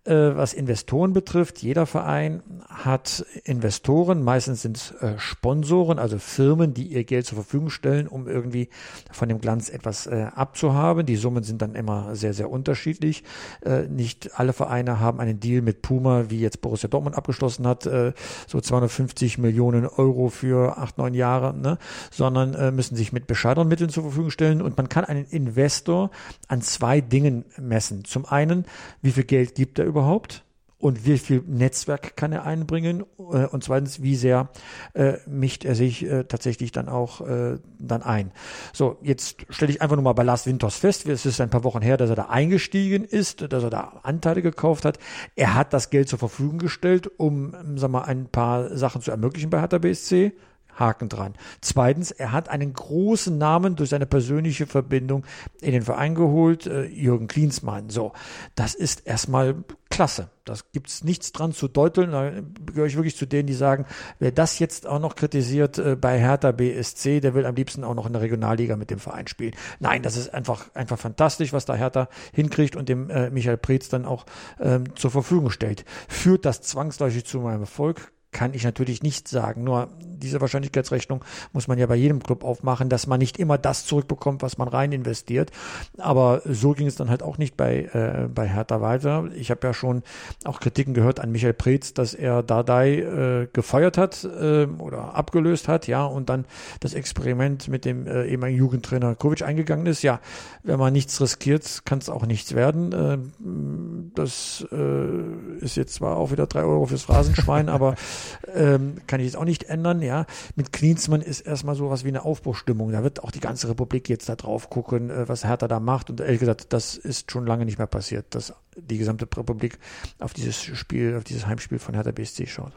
was Investoren betrifft, jeder Verein hat Investoren, meistens sind es äh, Sponsoren, also Firmen, die ihr Geld zur Verfügung stellen, um irgendwie von dem Glanz etwas äh, abzuhaben. Die Summen sind dann immer sehr, sehr unterschiedlich. Äh, nicht alle Vereine haben einen Deal mit Puma, wie jetzt Borussia Dortmund abgeschlossen hat, äh, so 250 Millionen Euro für acht, neun Jahre, ne? sondern äh, müssen sich mit bescheidenen Mitteln zur Verfügung stellen. Und man kann einen Investor an zwei Dingen messen. Zum einen, wie viel Geld gibt er überhaupt? Und wie viel Netzwerk kann er einbringen? Äh, und zweitens, wie sehr äh, mischt er sich äh, tatsächlich dann auch äh, dann ein? So, jetzt stelle ich einfach nur mal bei Lars Winters fest. Es ist ein paar Wochen her, dass er da eingestiegen ist, dass er da Anteile gekauft hat. Er hat das Geld zur Verfügung gestellt, um, sag mal, ein paar Sachen zu ermöglichen bei Hertha BSC. Haken dran. Zweitens, er hat einen großen Namen durch seine persönliche Verbindung in den Verein geholt, äh, Jürgen Klinsmann. So, das ist erstmal klasse. Das gibt's nichts dran zu deuteln. Da gehöre ich wirklich zu denen, die sagen, wer das jetzt auch noch kritisiert äh, bei Hertha BSC, der will am liebsten auch noch in der Regionalliga mit dem Verein spielen. Nein, das ist einfach einfach fantastisch, was da Hertha hinkriegt und dem äh, Michael Preetz dann auch ähm, zur Verfügung stellt. Führt das zwangsläufig zu meinem Erfolg? Kann ich natürlich nicht sagen. Nur diese Wahrscheinlichkeitsrechnung muss man ja bei jedem Club aufmachen, dass man nicht immer das zurückbekommt, was man rein investiert. Aber so ging es dann halt auch nicht bei, äh, bei Hertha weiter. Ich habe ja schon auch Kritiken gehört an Michael Preetz, dass er Dardai äh, gefeuert hat äh, oder abgelöst hat, ja, und dann das Experiment mit dem äh, ehemaligen Jugendtrainer Kovic eingegangen ist. Ja, wenn man nichts riskiert, kann es auch nichts werden. Äh, das äh, ist jetzt zwar auch wieder drei Euro fürs Phrasenschwein, aber <laughs> ähm, kann ich jetzt auch nicht ändern, ja. Mit Klinsmann ist erstmal so was wie eine Aufbruchstimmung. Da wird auch die ganze Republik jetzt da drauf gucken, äh, was Hertha da macht. Und ehrlich gesagt, das ist schon lange nicht mehr passiert, dass die gesamte Republik auf dieses Spiel, auf dieses Heimspiel von Hertha BSC schaut.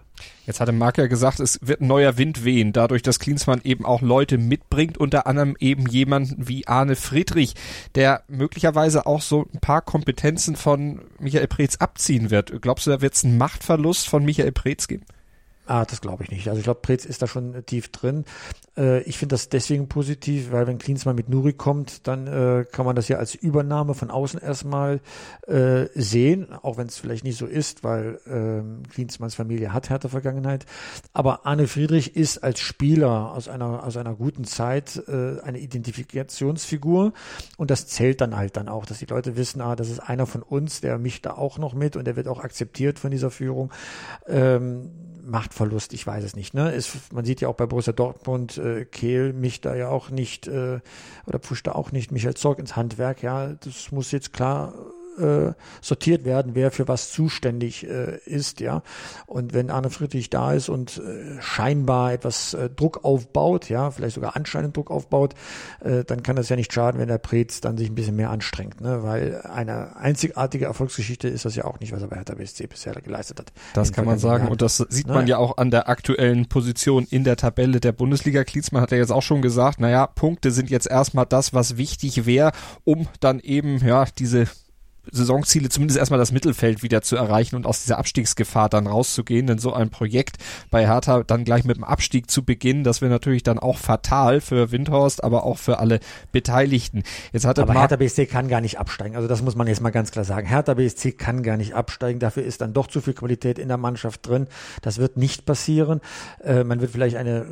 Jetzt hatte Marc ja gesagt, es wird ein neuer Wind wehen, dadurch, dass Klinsmann eben auch Leute mitbringt, unter anderem eben jemanden wie Arne Friedrich, der möglicherweise auch so ein paar Kompetenzen von Michael Preetz abziehen wird. Glaubst du, da wird es einen Machtverlust von Michael Preetz geben? Ah, das glaube ich nicht. Also ich glaube, Preetz ist da schon tief drin. Äh, ich finde das deswegen positiv, weil wenn Klinsmann mit Nuri kommt, dann äh, kann man das ja als Übernahme von außen erstmal äh, sehen, auch wenn es vielleicht nicht so ist, weil äh, Klinsmanns Familie hat härte Vergangenheit. Aber Arne Friedrich ist als Spieler aus einer aus einer guten Zeit äh, eine Identifikationsfigur und das zählt dann halt dann auch, dass die Leute wissen, ah, das ist einer von uns, der mischt da auch noch mit und der wird auch akzeptiert von dieser Führung. Ähm, Machtverlust, ich weiß es nicht. Ne? Es, man sieht ja auch bei Borussia Dortmund, äh, Kehl mich da ja auch nicht äh, oder pfuscht da auch nicht Michael Zorg ins Handwerk. Ja, das muss jetzt klar äh, sortiert werden, wer für was zuständig äh, ist, ja. Und wenn Arne Friedrich da ist und äh, scheinbar etwas äh, Druck aufbaut, ja, vielleicht sogar anscheinend Druck aufbaut, äh, dann kann das ja nicht schaden, wenn der Prez dann sich ein bisschen mehr anstrengt, ne? Weil eine einzigartige Erfolgsgeschichte ist das ja auch nicht, was er bei Hertha BSC bisher geleistet hat. Das kann man sagen Jahren. und das sieht man ja auch an der aktuellen Position in der Tabelle der Bundesliga. Klinsmann hat ja jetzt auch schon gesagt, naja, Punkte sind jetzt erstmal das, was wichtig wäre, um dann eben, ja, diese Saisonziele zumindest erstmal das Mittelfeld wieder zu erreichen und aus dieser Abstiegsgefahr dann rauszugehen. Denn so ein Projekt bei Hertha dann gleich mit dem Abstieg zu beginnen, das wäre natürlich dann auch fatal für Windhorst, aber auch für alle Beteiligten. Jetzt hatte aber Mark Hertha BSC kann gar nicht absteigen. Also das muss man jetzt mal ganz klar sagen. Hertha BSC kann gar nicht absteigen. Dafür ist dann doch zu viel Qualität in der Mannschaft drin. Das wird nicht passieren. Äh, man wird vielleicht eine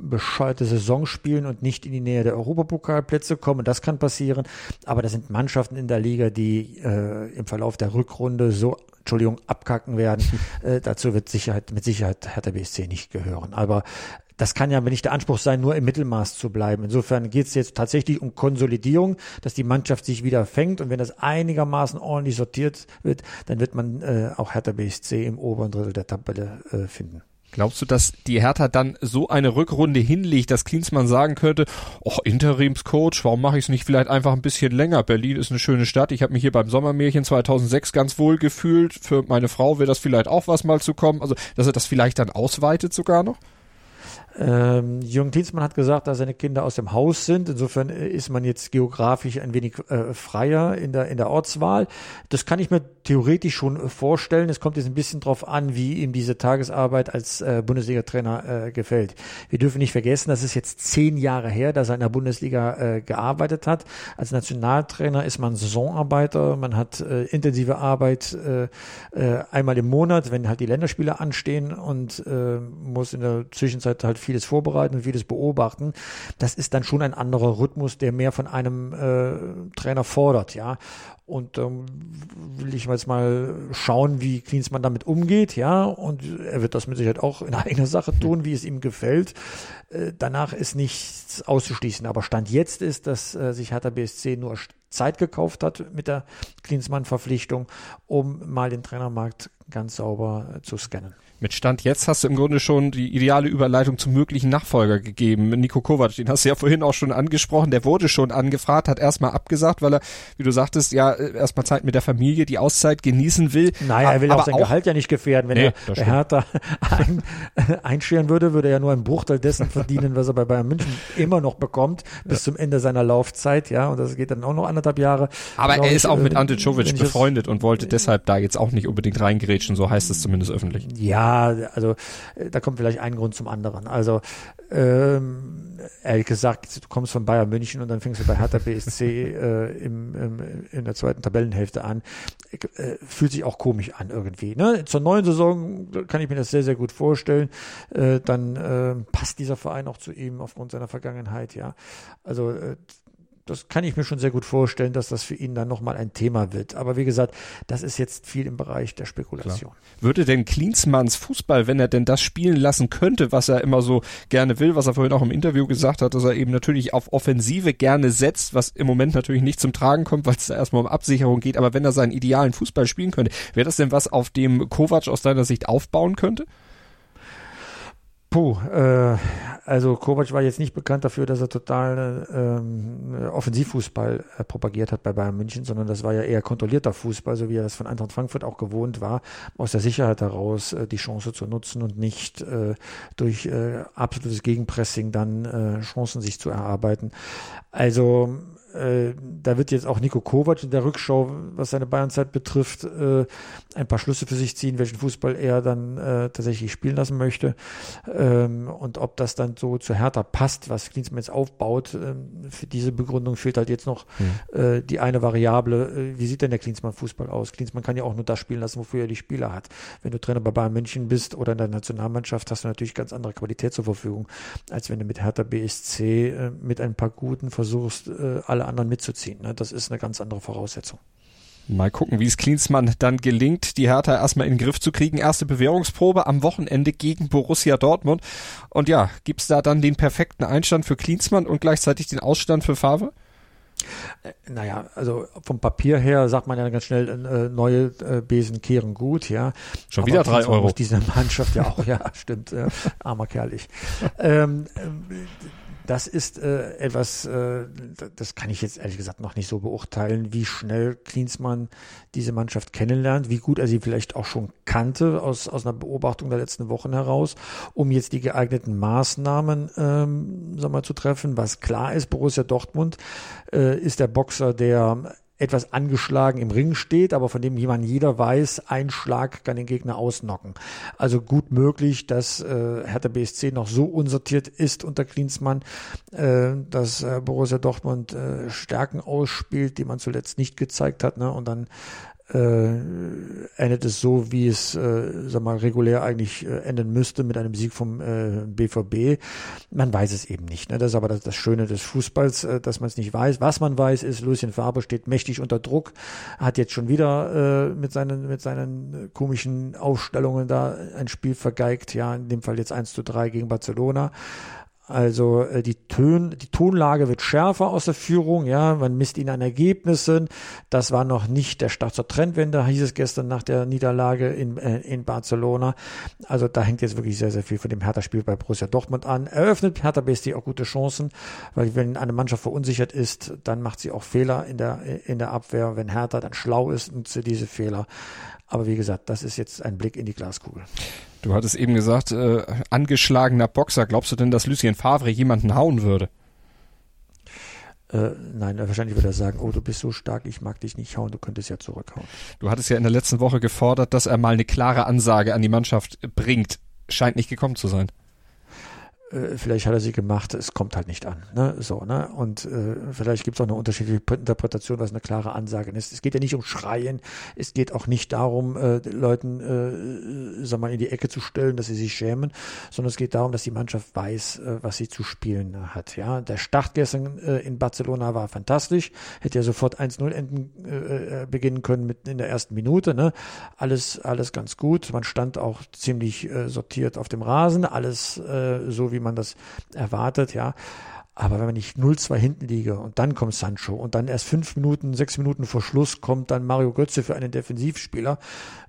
bescheuerte Saison spielen und nicht in die Nähe der Europapokalplätze kommen. Das kann passieren. Aber das sind Mannschaften in der Liga, die äh, im Verlauf der Rückrunde so Entschuldigung, abkacken werden. <laughs> äh, dazu wird Sicherheit, mit Sicherheit Hertha BSC nicht gehören. Aber das kann ja nicht der Anspruch sein, nur im Mittelmaß zu bleiben. Insofern geht es jetzt tatsächlich um Konsolidierung, dass die Mannschaft sich wieder fängt und wenn das einigermaßen ordentlich sortiert wird, dann wird man äh, auch Hertha BSC im oberen Drittel der Tabelle äh, finden. Glaubst du, dass die Hertha dann so eine Rückrunde hinlegt, dass Klinsmann sagen könnte, oh, Interimscoach, warum mache ich es nicht vielleicht einfach ein bisschen länger? Berlin ist eine schöne Stadt. Ich habe mich hier beim Sommermärchen 2006 ganz wohl gefühlt. Für meine Frau wäre das vielleicht auch was mal zu kommen. Also, dass er das vielleicht dann ausweitet sogar noch? Ähm, Jürgen Klinsmann hat gesagt, dass seine Kinder aus dem Haus sind. Insofern ist man jetzt geografisch ein wenig äh, freier in der, in der Ortswahl. Das kann ich mir theoretisch schon vorstellen. Es kommt jetzt ein bisschen drauf an, wie ihm diese Tagesarbeit als äh, Bundesliga-Trainer äh, gefällt. Wir dürfen nicht vergessen, das ist jetzt zehn Jahre her, dass er in der Bundesliga äh, gearbeitet hat. Als Nationaltrainer ist man Saisonarbeiter. Man hat äh, intensive Arbeit äh, äh, einmal im Monat, wenn halt die Länderspiele anstehen und äh, muss in der Zwischenzeit halt vieles vorbereiten und vieles beobachten. Das ist dann schon ein anderer Rhythmus, der mehr von einem äh, Trainer fordert, ja. Und ähm, will ich jetzt mal schauen, wie Klinsmann damit umgeht, ja. Und er wird das mit Sicherheit auch in eigener Sache tun, wie es ihm gefällt. Äh, danach ist nichts auszuschließen. Aber Stand jetzt ist, dass äh, sich Hertha BSC nur Zeit gekauft hat mit der Klinsmann-Verpflichtung, um mal den Trainermarkt ganz sauber zu scannen. Mit Stand jetzt hast du im Grunde schon die ideale Überleitung zum möglichen Nachfolger gegeben. Nico Kovac, den hast du ja vorhin auch schon angesprochen, der wurde schon angefragt, hat erstmal abgesagt, weil er, wie du sagtest, ja, erstmal Zeit mit der Familie, die Auszeit genießen will. Naja, er will auch sein auch, Gehalt ja nicht gefährden. Wenn nee, er Hertha <laughs> ein, einscheren würde, würde er ja nur einen Bruchteil dessen verdienen, was er bei Bayern München immer noch bekommt, bis ja. zum Ende seiner Laufzeit, ja, und das geht dann auch noch anderthalb Jahre. Aber er ist ich, auch mit äh, Ante Czovic befreundet und wollte deshalb da jetzt auch nicht unbedingt reingerätschen, so heißt es zumindest öffentlich. Ja, also äh, da kommt vielleicht ein Grund zum anderen. Also ähm, ehrlich gesagt, du kommst von Bayern München und dann fängst du bei Hertha BSC <laughs> äh, im, im, in der zweiten Tabellenhälfte an. Äh, fühlt sich auch komisch an irgendwie. Ne? Zur neuen Saison kann ich mir das sehr, sehr gut vorstellen. Äh, dann äh, passt dieser Verein auch zu ihm aufgrund seiner Vergangenheit, ja. Also äh, das kann ich mir schon sehr gut vorstellen, dass das für ihn dann nochmal ein Thema wird. Aber wie gesagt, das ist jetzt viel im Bereich der Spekulation. Klar. Würde denn Klinsmanns Fußball, wenn er denn das spielen lassen könnte, was er immer so gerne will, was er vorhin auch im Interview gesagt hat, dass er eben natürlich auf Offensive gerne setzt, was im Moment natürlich nicht zum Tragen kommt, weil es da erstmal um Absicherung geht, aber wenn er seinen idealen Fußball spielen könnte, wäre das denn was, auf dem Kovac aus deiner Sicht aufbauen könnte? Puh, äh, also Kovac war jetzt nicht bekannt dafür, dass er total ähm, Offensivfußball äh, propagiert hat bei Bayern München, sondern das war ja eher kontrollierter Fußball, so wie er das von Eintracht Frankfurt auch gewohnt war, aus der Sicherheit heraus äh, die Chance zu nutzen und nicht äh, durch äh, absolutes Gegenpressing dann äh, Chancen sich zu erarbeiten. Also äh, da wird jetzt auch Nico Kovac in der Rückschau, was seine Bayernzeit betrifft, äh, ein paar Schlüsse für sich ziehen, welchen Fußball er dann äh, tatsächlich spielen lassen möchte. Ähm, und ob das dann so zu Hertha passt, was Klinsmann jetzt aufbaut, ähm, für diese Begründung fehlt halt jetzt noch mhm. die eine Variable. Äh, wie sieht denn der Klinsmann Fußball aus? Klinsmann kann ja auch nur das spielen lassen, wofür er die Spieler hat. Wenn du Trainer bei Bayern München bist oder in der Nationalmannschaft, hast du natürlich ganz andere Qualität zur Verfügung, als wenn du mit Hertha BSC mit ein paar Guten versuchst, alle alle anderen mitzuziehen. Ne? Das ist eine ganz andere Voraussetzung. Mal gucken, wie es Klinsmann dann gelingt, die Hertha erstmal in den Griff zu kriegen. Erste Bewährungsprobe am Wochenende gegen Borussia Dortmund. Und ja, gibt's da dann den perfekten Einstand für Klinsmann und gleichzeitig den Ausstand für Favre? Äh, naja, also vom Papier her sagt man ja ganz schnell, äh, neue äh, Besen kehren gut, ja. Schon wieder drei Euro. Diese Mannschaft ja auch, <laughs> ja, stimmt, äh, armer Kerl ich. Ähm, äh, das ist äh, etwas, äh, das kann ich jetzt ehrlich gesagt noch nicht so beurteilen, wie schnell Klinsmann diese Mannschaft kennenlernt, wie gut er sie vielleicht auch schon kannte aus, aus einer Beobachtung der letzten Wochen heraus, um jetzt die geeigneten Maßnahmen ähm, sag mal, zu treffen. Was klar ist, Borussia Dortmund äh, ist der Boxer, der etwas angeschlagen im Ring steht, aber von dem jemand jeder weiß, ein Schlag kann den Gegner ausnocken. Also gut möglich, dass äh, Hertha BSC noch so unsortiert ist unter Klinsmann, äh, dass äh, Borussia Dortmund äh, Stärken ausspielt, die man zuletzt nicht gezeigt hat, ne? Und dann endet es so, wie es, äh, sag mal, regulär eigentlich äh, enden müsste mit einem Sieg vom äh, BVB. Man weiß es eben nicht. Ne? Das ist aber das, das Schöne des Fußballs, äh, dass man es nicht weiß. Was man weiß, ist, Lucien Faber steht mächtig unter Druck, hat jetzt schon wieder äh, mit seinen mit seinen komischen Aufstellungen da ein Spiel vergeigt. Ja, in dem Fall jetzt 1 zu 3 gegen Barcelona. Also äh, die, Tön, die Tonlage wird schärfer aus der Führung, ja, man misst ihn an Ergebnissen. Das war noch nicht der Start zur Trendwende, hieß es gestern nach der Niederlage in, äh, in Barcelona. Also da hängt jetzt wirklich sehr, sehr viel von dem Hertha-Spiel bei Borussia Dortmund an. Eröffnet Hertha BSC auch gute Chancen, weil wenn eine Mannschaft verunsichert ist, dann macht sie auch Fehler in der, in der Abwehr. Wenn Hertha dann schlau ist, nutzt sie diese Fehler. Aber wie gesagt, das ist jetzt ein Blick in die Glaskugel. Du hattest eben gesagt, äh, angeschlagener Boxer. Glaubst du denn, dass Lucien Favre jemanden hauen würde? Äh, nein, wahrscheinlich würde er sagen, oh, du bist so stark, ich mag dich nicht hauen, du könntest ja zurückhauen. Du hattest ja in der letzten Woche gefordert, dass er mal eine klare Ansage an die Mannschaft bringt. Scheint nicht gekommen zu sein. Äh, vielleicht hat er sie gemacht, es kommt halt nicht an. Ne? So, ne? Und äh, vielleicht gibt es auch eine unterschiedliche Interpretation, was eine klare Ansage ist. Es geht ja nicht um Schreien, es geht auch nicht darum, äh, Leuten äh, sag mal, in die Ecke zu stellen, dass sie sich schämen, sondern es geht darum, dass die Mannschaft weiß, äh, was sie zu spielen hat. Ja? Der Start gestern äh, in Barcelona war fantastisch, hätte ja sofort 1-0 enden äh, äh, beginnen können mit in der ersten Minute. Ne? Alles, alles ganz gut. Man stand auch ziemlich äh, sortiert auf dem Rasen, alles äh, so wie wie man das erwartet, ja. Aber wenn ich 0-2 hinten liege und dann kommt Sancho und dann erst fünf Minuten, sechs Minuten vor Schluss kommt dann Mario Götze für einen Defensivspieler,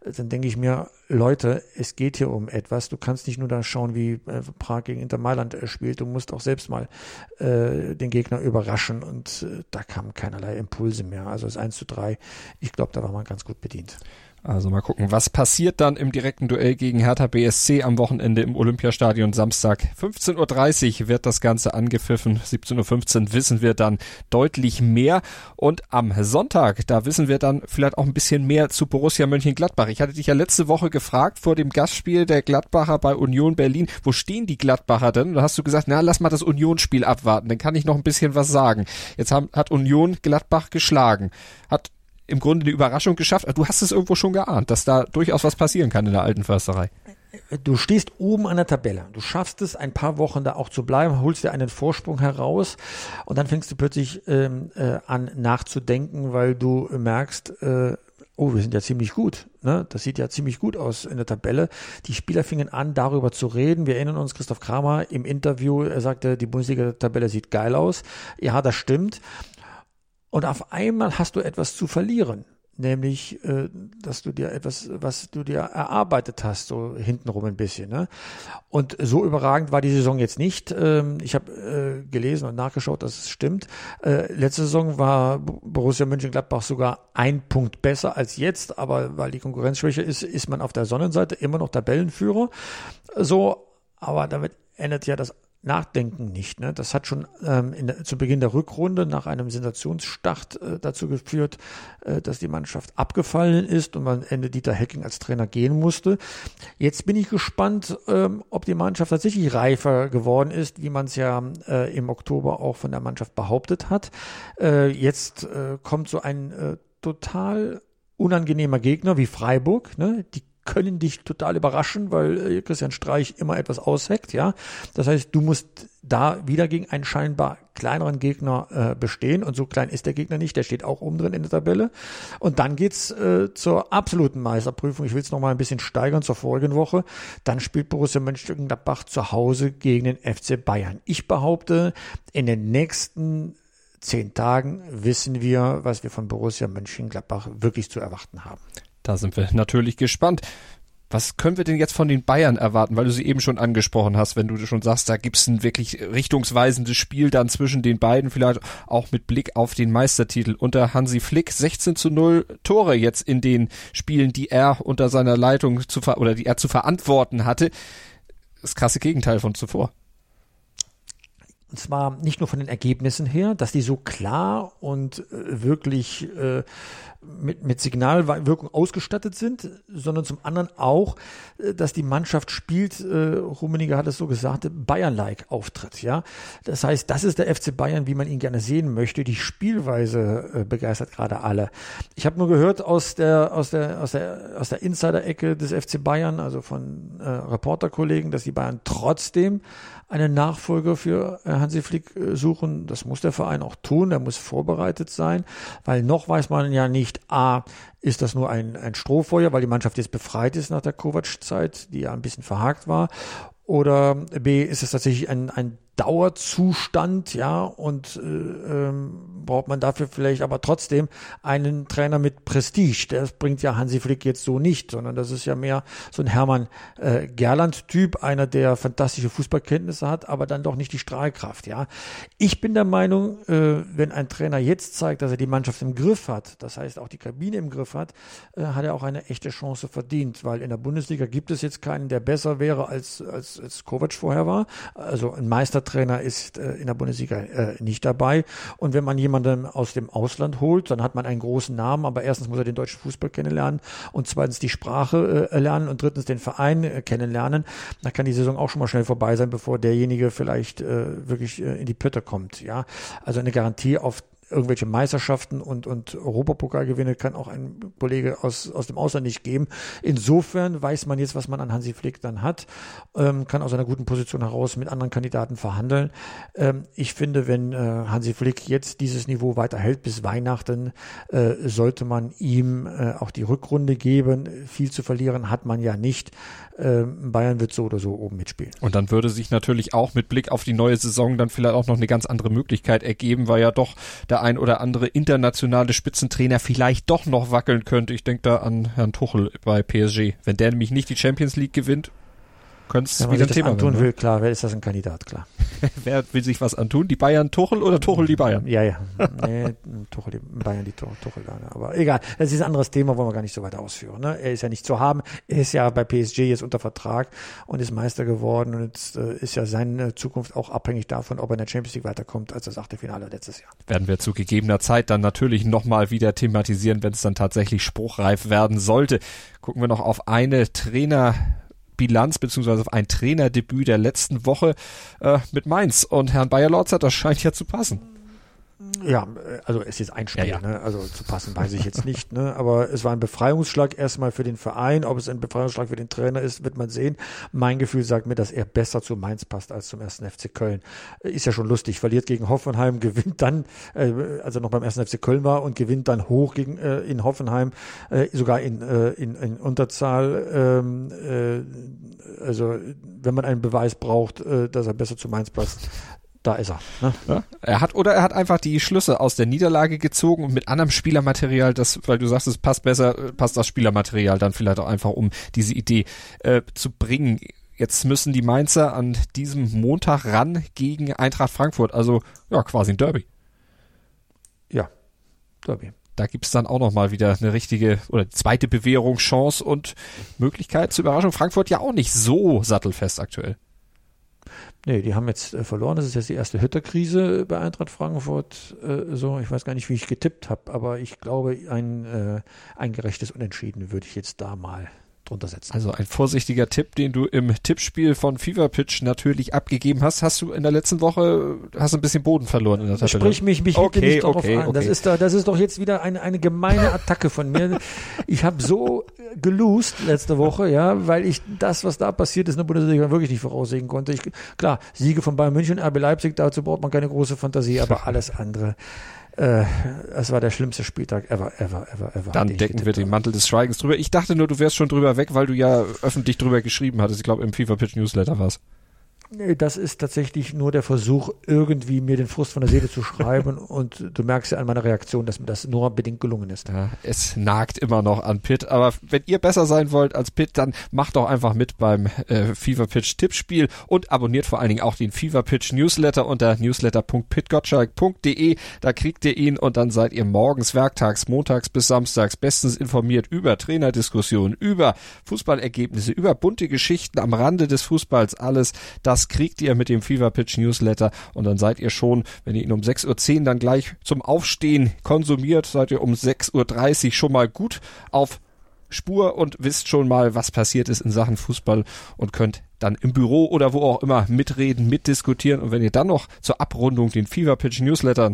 dann denke ich mir, Leute, es geht hier um etwas. Du kannst nicht nur da schauen, wie äh, Prag gegen Inter Mailand äh, spielt. Du musst auch selbst mal äh, den Gegner überraschen und äh, da kamen keinerlei Impulse mehr. Also das 1 zu 3, ich glaube, da war man ganz gut bedient. Also mal gucken, was passiert dann im direkten Duell gegen Hertha BSC am Wochenende im Olympiastadion Samstag. 15.30 Uhr wird das Ganze angepfiffen. 17.15 Uhr wissen wir dann deutlich mehr. Und am Sonntag, da wissen wir dann vielleicht auch ein bisschen mehr zu Borussia Mönchengladbach. Ich hatte dich ja letzte Woche gefragt vor dem Gastspiel der Gladbacher bei Union Berlin. Wo stehen die Gladbacher denn? Da hast du gesagt, na, lass mal das Unionsspiel abwarten. Dann kann ich noch ein bisschen was sagen. Jetzt haben, hat Union Gladbach geschlagen. Hat im Grunde eine Überraschung geschafft. Du hast es irgendwo schon geahnt, dass da durchaus was passieren kann in der alten Försterei. Du stehst oben an der Tabelle. Du schaffst es, ein paar Wochen da auch zu bleiben, holst dir einen Vorsprung heraus und dann fängst du plötzlich ähm, äh, an nachzudenken, weil du merkst, äh, oh, wir sind ja ziemlich gut. Ne? Das sieht ja ziemlich gut aus in der Tabelle. Die Spieler fingen an, darüber zu reden. Wir erinnern uns, Christoph Kramer im Interview, er sagte, die Bundesliga-Tabelle sieht geil aus. Ja, das stimmt. Und auf einmal hast du etwas zu verlieren, nämlich, äh, dass du dir etwas, was du dir erarbeitet hast, so hintenrum ein bisschen. Ne? Und so überragend war die Saison jetzt nicht. Ähm, ich habe äh, gelesen und nachgeschaut, dass es stimmt. Äh, letzte Saison war Borussia Mönchengladbach sogar ein Punkt besser als jetzt, aber weil die Konkurrenz schwächer ist, ist man auf der Sonnenseite immer noch Tabellenführer. So, aber damit endet ja das Nachdenken nicht. Ne? Das hat schon ähm, in, zu Beginn der Rückrunde nach einem Sensationsstart äh, dazu geführt, äh, dass die Mannschaft abgefallen ist und am Ende Dieter Hecking als Trainer gehen musste. Jetzt bin ich gespannt, ähm, ob die Mannschaft tatsächlich reifer geworden ist, wie man es ja äh, im Oktober auch von der Mannschaft behauptet hat. Äh, jetzt äh, kommt so ein äh, total unangenehmer Gegner wie Freiburg, ne? die können dich total überraschen, weil äh, Christian Streich immer etwas ausheckt, ja. Das heißt, du musst da wieder gegen einen scheinbar kleineren Gegner äh, bestehen und so klein ist der Gegner nicht, der steht auch oben drin in der Tabelle. Und dann geht's äh, zur absoluten Meisterprüfung. Ich will es noch mal ein bisschen steigern zur vorigen Woche. Dann spielt Borussia Mönchengladbach zu Hause gegen den FC Bayern. Ich behaupte, in den nächsten zehn Tagen wissen wir, was wir von Borussia Mönchengladbach wirklich zu erwarten haben. Da sind wir natürlich gespannt. Was können wir denn jetzt von den Bayern erwarten, weil du sie eben schon angesprochen hast, wenn du schon sagst, da gibt's ein wirklich richtungsweisendes Spiel dann zwischen den beiden, vielleicht auch mit Blick auf den Meistertitel. Unter Hansi Flick 16 zu 0 Tore jetzt in den Spielen, die er unter seiner Leitung zu ver oder die er zu verantworten hatte. Das krasse Gegenteil von zuvor. Und zwar nicht nur von den Ergebnissen her, dass die so klar und äh, wirklich äh, mit, mit Signalwirkung ausgestattet sind, sondern zum anderen auch, äh, dass die Mannschaft spielt, äh, Rummenigge hat es so gesagt, Bayern-like auftritt, ja. Das heißt, das ist der FC Bayern, wie man ihn gerne sehen möchte. Die Spielweise äh, begeistert gerade alle. Ich habe nur gehört aus der, aus der, aus der, aus der Insider-Ecke des FC Bayern, also von äh, Reporterkollegen, dass die Bayern trotzdem einen Nachfolger für äh, Hansi Flick äh, suchen. Das muss der Verein auch tun, der muss vorbereitet sein, weil noch weiß man ja nicht, a, ist das nur ein, ein Strohfeuer, weil die Mannschaft jetzt befreit ist nach der Kovac-Zeit, die ja ein bisschen verhakt war, oder b, ist es tatsächlich ein, ein Dauerzustand, ja, und äh, ähm, braucht man dafür vielleicht aber trotzdem einen Trainer mit Prestige. Das bringt ja Hansi Flick jetzt so nicht, sondern das ist ja mehr so ein Hermann äh, Gerland-Typ, einer, der fantastische Fußballkenntnisse hat, aber dann doch nicht die Strahlkraft, ja. Ich bin der Meinung, äh, wenn ein Trainer jetzt zeigt, dass er die Mannschaft im Griff hat, das heißt auch die Kabine im Griff hat, äh, hat er auch eine echte Chance verdient, weil in der Bundesliga gibt es jetzt keinen, der besser wäre als, als, als Kovac vorher war. Also ein Meistertrainer ist äh, in der Bundesliga äh, nicht dabei. Und wenn man jemanden aus dem Ausland holt, dann hat man einen großen Namen, aber erstens muss er den deutschen Fußball kennenlernen und zweitens die Sprache äh, lernen und drittens den Verein äh, kennenlernen. Da kann die Saison auch schon mal schnell vorbei sein, bevor derjenige vielleicht äh, wirklich äh, in die Pötte kommt. Ja, also eine Garantie auf irgendwelche Meisterschaften und, und Europapokalgewinne kann auch ein Kollege aus, aus dem Ausland nicht geben. Insofern weiß man jetzt, was man an Hansi Flick dann hat, ähm, kann aus einer guten Position heraus mit anderen Kandidaten verhandeln. Ähm, ich finde, wenn äh, Hansi Flick jetzt dieses Niveau weiterhält bis Weihnachten, äh, sollte man ihm äh, auch die Rückrunde geben. Viel zu verlieren hat man ja nicht. Ähm, Bayern wird so oder so oben mitspielen. Und dann würde sich natürlich auch mit Blick auf die neue Saison dann vielleicht auch noch eine ganz andere Möglichkeit ergeben, weil ja doch der ein oder andere internationale Spitzentrainer vielleicht doch noch wackeln könnte. Ich denke da an Herrn Tuchel bei PSG. Wenn der nämlich nicht die Champions League gewinnt, könnte es wieder ein das Thema antun werden. will, klar, wer ist das ein Kandidat, klar. <laughs> Wer will sich was antun? Die Bayern Tuchel oder Tuchel die Bayern? Ja, ja. Nee, Tuchel, die Bayern, die Tuchel, Tuchel, aber egal. Das ist ein anderes Thema, wollen wir gar nicht so weit ausführen. Ne? Er ist ja nicht zu haben. Er ist ja bei PSG jetzt unter Vertrag und ist Meister geworden und jetzt äh, ist ja seine Zukunft auch abhängig davon, ob er in der Champions League weiterkommt, als das Achtelfinale letztes Jahr. Werden wir zu gegebener Zeit dann natürlich nochmal wieder thematisieren, wenn es dann tatsächlich spruchreif werden sollte. Gucken wir noch auf eine Trainer Bilanz beziehungsweise auf ein Trainerdebüt der letzten Woche äh, mit Mainz und Herrn Bayer-Lorzer, das scheint ja zu passen. Ja, also es ist jetzt ein Spiel, Ja, ja. Ne? also zu passen weiß ich jetzt nicht, ne? aber es war ein Befreiungsschlag erstmal für den Verein. Ob es ein Befreiungsschlag für den Trainer ist, wird man sehen. Mein Gefühl sagt mir, dass er besser zu Mainz passt als zum ersten FC Köln. Ist ja schon lustig, verliert gegen Hoffenheim, <laughs> gewinnt dann, äh, als er noch beim ersten FC Köln war und gewinnt dann hoch gegen äh, in Hoffenheim, äh, sogar in, äh, in, in Unterzahl. Ähm, äh, also wenn man einen Beweis braucht, äh, dass er besser zu Mainz passt, da ist er. Ne? Ja, er hat oder er hat einfach die Schlüsse aus der Niederlage gezogen und mit anderem Spielermaterial, das, weil du sagst, es passt besser, passt das Spielermaterial dann vielleicht auch einfach, um diese Idee äh, zu bringen. Jetzt müssen die Mainzer an diesem Montag ran gegen Eintracht Frankfurt, also ja quasi ein Derby. Ja, Derby. Da gibt's dann auch nochmal wieder eine richtige oder zweite Bewährungschance und Möglichkeit zur Überraschung. Frankfurt ja auch nicht so sattelfest aktuell. Nee, die haben jetzt äh, verloren. Das ist jetzt die erste Hütterkrise bei Eintracht Frankfurt. Äh, so, ich weiß gar nicht, wie ich getippt habe, aber ich glaube, ein, äh, ein gerechtes Unentschieden würde ich jetzt da mal drunter setzen. Also ein vorsichtiger Tipp, den du im Tippspiel von Fever Pitch natürlich abgegeben hast. Hast du in der letzten Woche hast ein bisschen Boden verloren in der Tabelle? Sprich mich, mich Okay, nicht darauf okay, an. Das okay. ist, da, das ist doch jetzt wieder eine, eine gemeine Attacke von mir. <laughs> Ich habe so gelost letzte Woche, ja, weil ich das, was da passiert ist in der Bundesliga, wirklich nicht voraussehen konnte. Ich, klar, Siege von Bayern München, RB Leipzig, dazu braucht man keine große Fantasie, aber <laughs> alles andere. Äh, es war der schlimmste Spieltag ever, ever, ever, ever. Dann decken wir den. Mantel des Schweigens drüber. Ich dachte nur, du wärst schon drüber weg, weil du ja öffentlich drüber geschrieben hattest. Ich glaube, im Fever Pitch Newsletter war's. Das ist tatsächlich nur der Versuch, irgendwie mir den Frust von der Seele zu schreiben. <laughs> Und du merkst ja an meiner Reaktion, dass mir das nur bedingt gelungen ist. Ja, es nagt immer noch an Pitt. Aber wenn ihr besser sein wollt als Pitt, dann macht doch einfach mit beim äh, Fever Pitch Tippspiel und abonniert vor allen Dingen auch den Fever Pitch Newsletter unter newsletter.pitgottschalk.de. Da kriegt ihr ihn und dann seid ihr morgens, werktags, montags bis samstags bestens informiert über Trainerdiskussionen, über Fußballergebnisse, über bunte Geschichten am Rande des Fußballs. Alles das kriegt ihr mit dem Fever Pitch Newsletter und dann seid ihr schon, wenn ihr ihn um 6.10 Uhr dann gleich zum Aufstehen konsumiert, seid ihr um 6.30 Uhr schon mal gut auf Spur und wisst schon mal, was passiert ist in Sachen Fußball und könnt dann im Büro oder wo auch immer mitreden, mitdiskutieren. Und wenn ihr dann noch zur Abrundung den Fever Pitch Newsletter,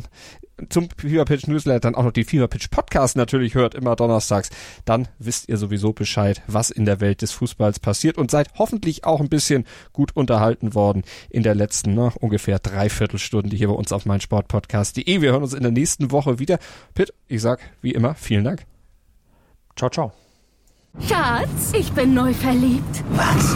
zum Fever Pitch Newsletter dann auch noch die Fever Pitch Podcast natürlich hört, immer donnerstags, dann wisst ihr sowieso Bescheid, was in der Welt des Fußballs passiert und seid hoffentlich auch ein bisschen gut unterhalten worden in der letzten ne, ungefähr Dreiviertelstunde hier bei uns auf meinsportpodcast.de. Wir hören uns in der nächsten Woche wieder. Pitt, ich sag wie immer, vielen Dank. Ciao, ciao. Schatz, ich bin neu verliebt. Was?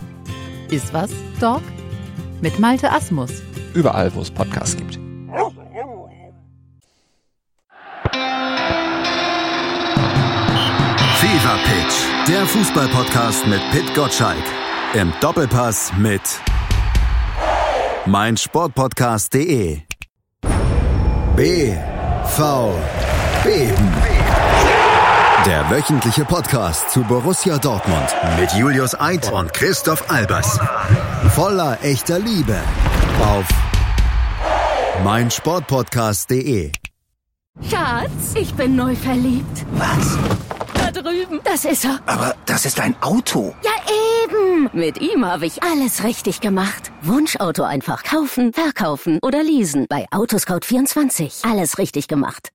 Iswas Dog? Mit Malte Asmus. Überall, wo es Podcasts gibt. Fever Pitch, der Fußballpodcast mit Pit Gottschalk. Im Doppelpass mit meinsportpodcast.de. BV Beben. Der wöchentliche Podcast zu Borussia Dortmund mit Julius Eid und Christoph Albers. Voller echter Liebe auf meinsportpodcast.de. Schatz, ich bin neu verliebt. Was? Da drüben. Das ist er. Aber das ist ein Auto. Ja, eben. Mit ihm habe ich alles richtig gemacht. Wunschauto einfach kaufen, verkaufen oder leasen. Bei Autoscout24. Alles richtig gemacht.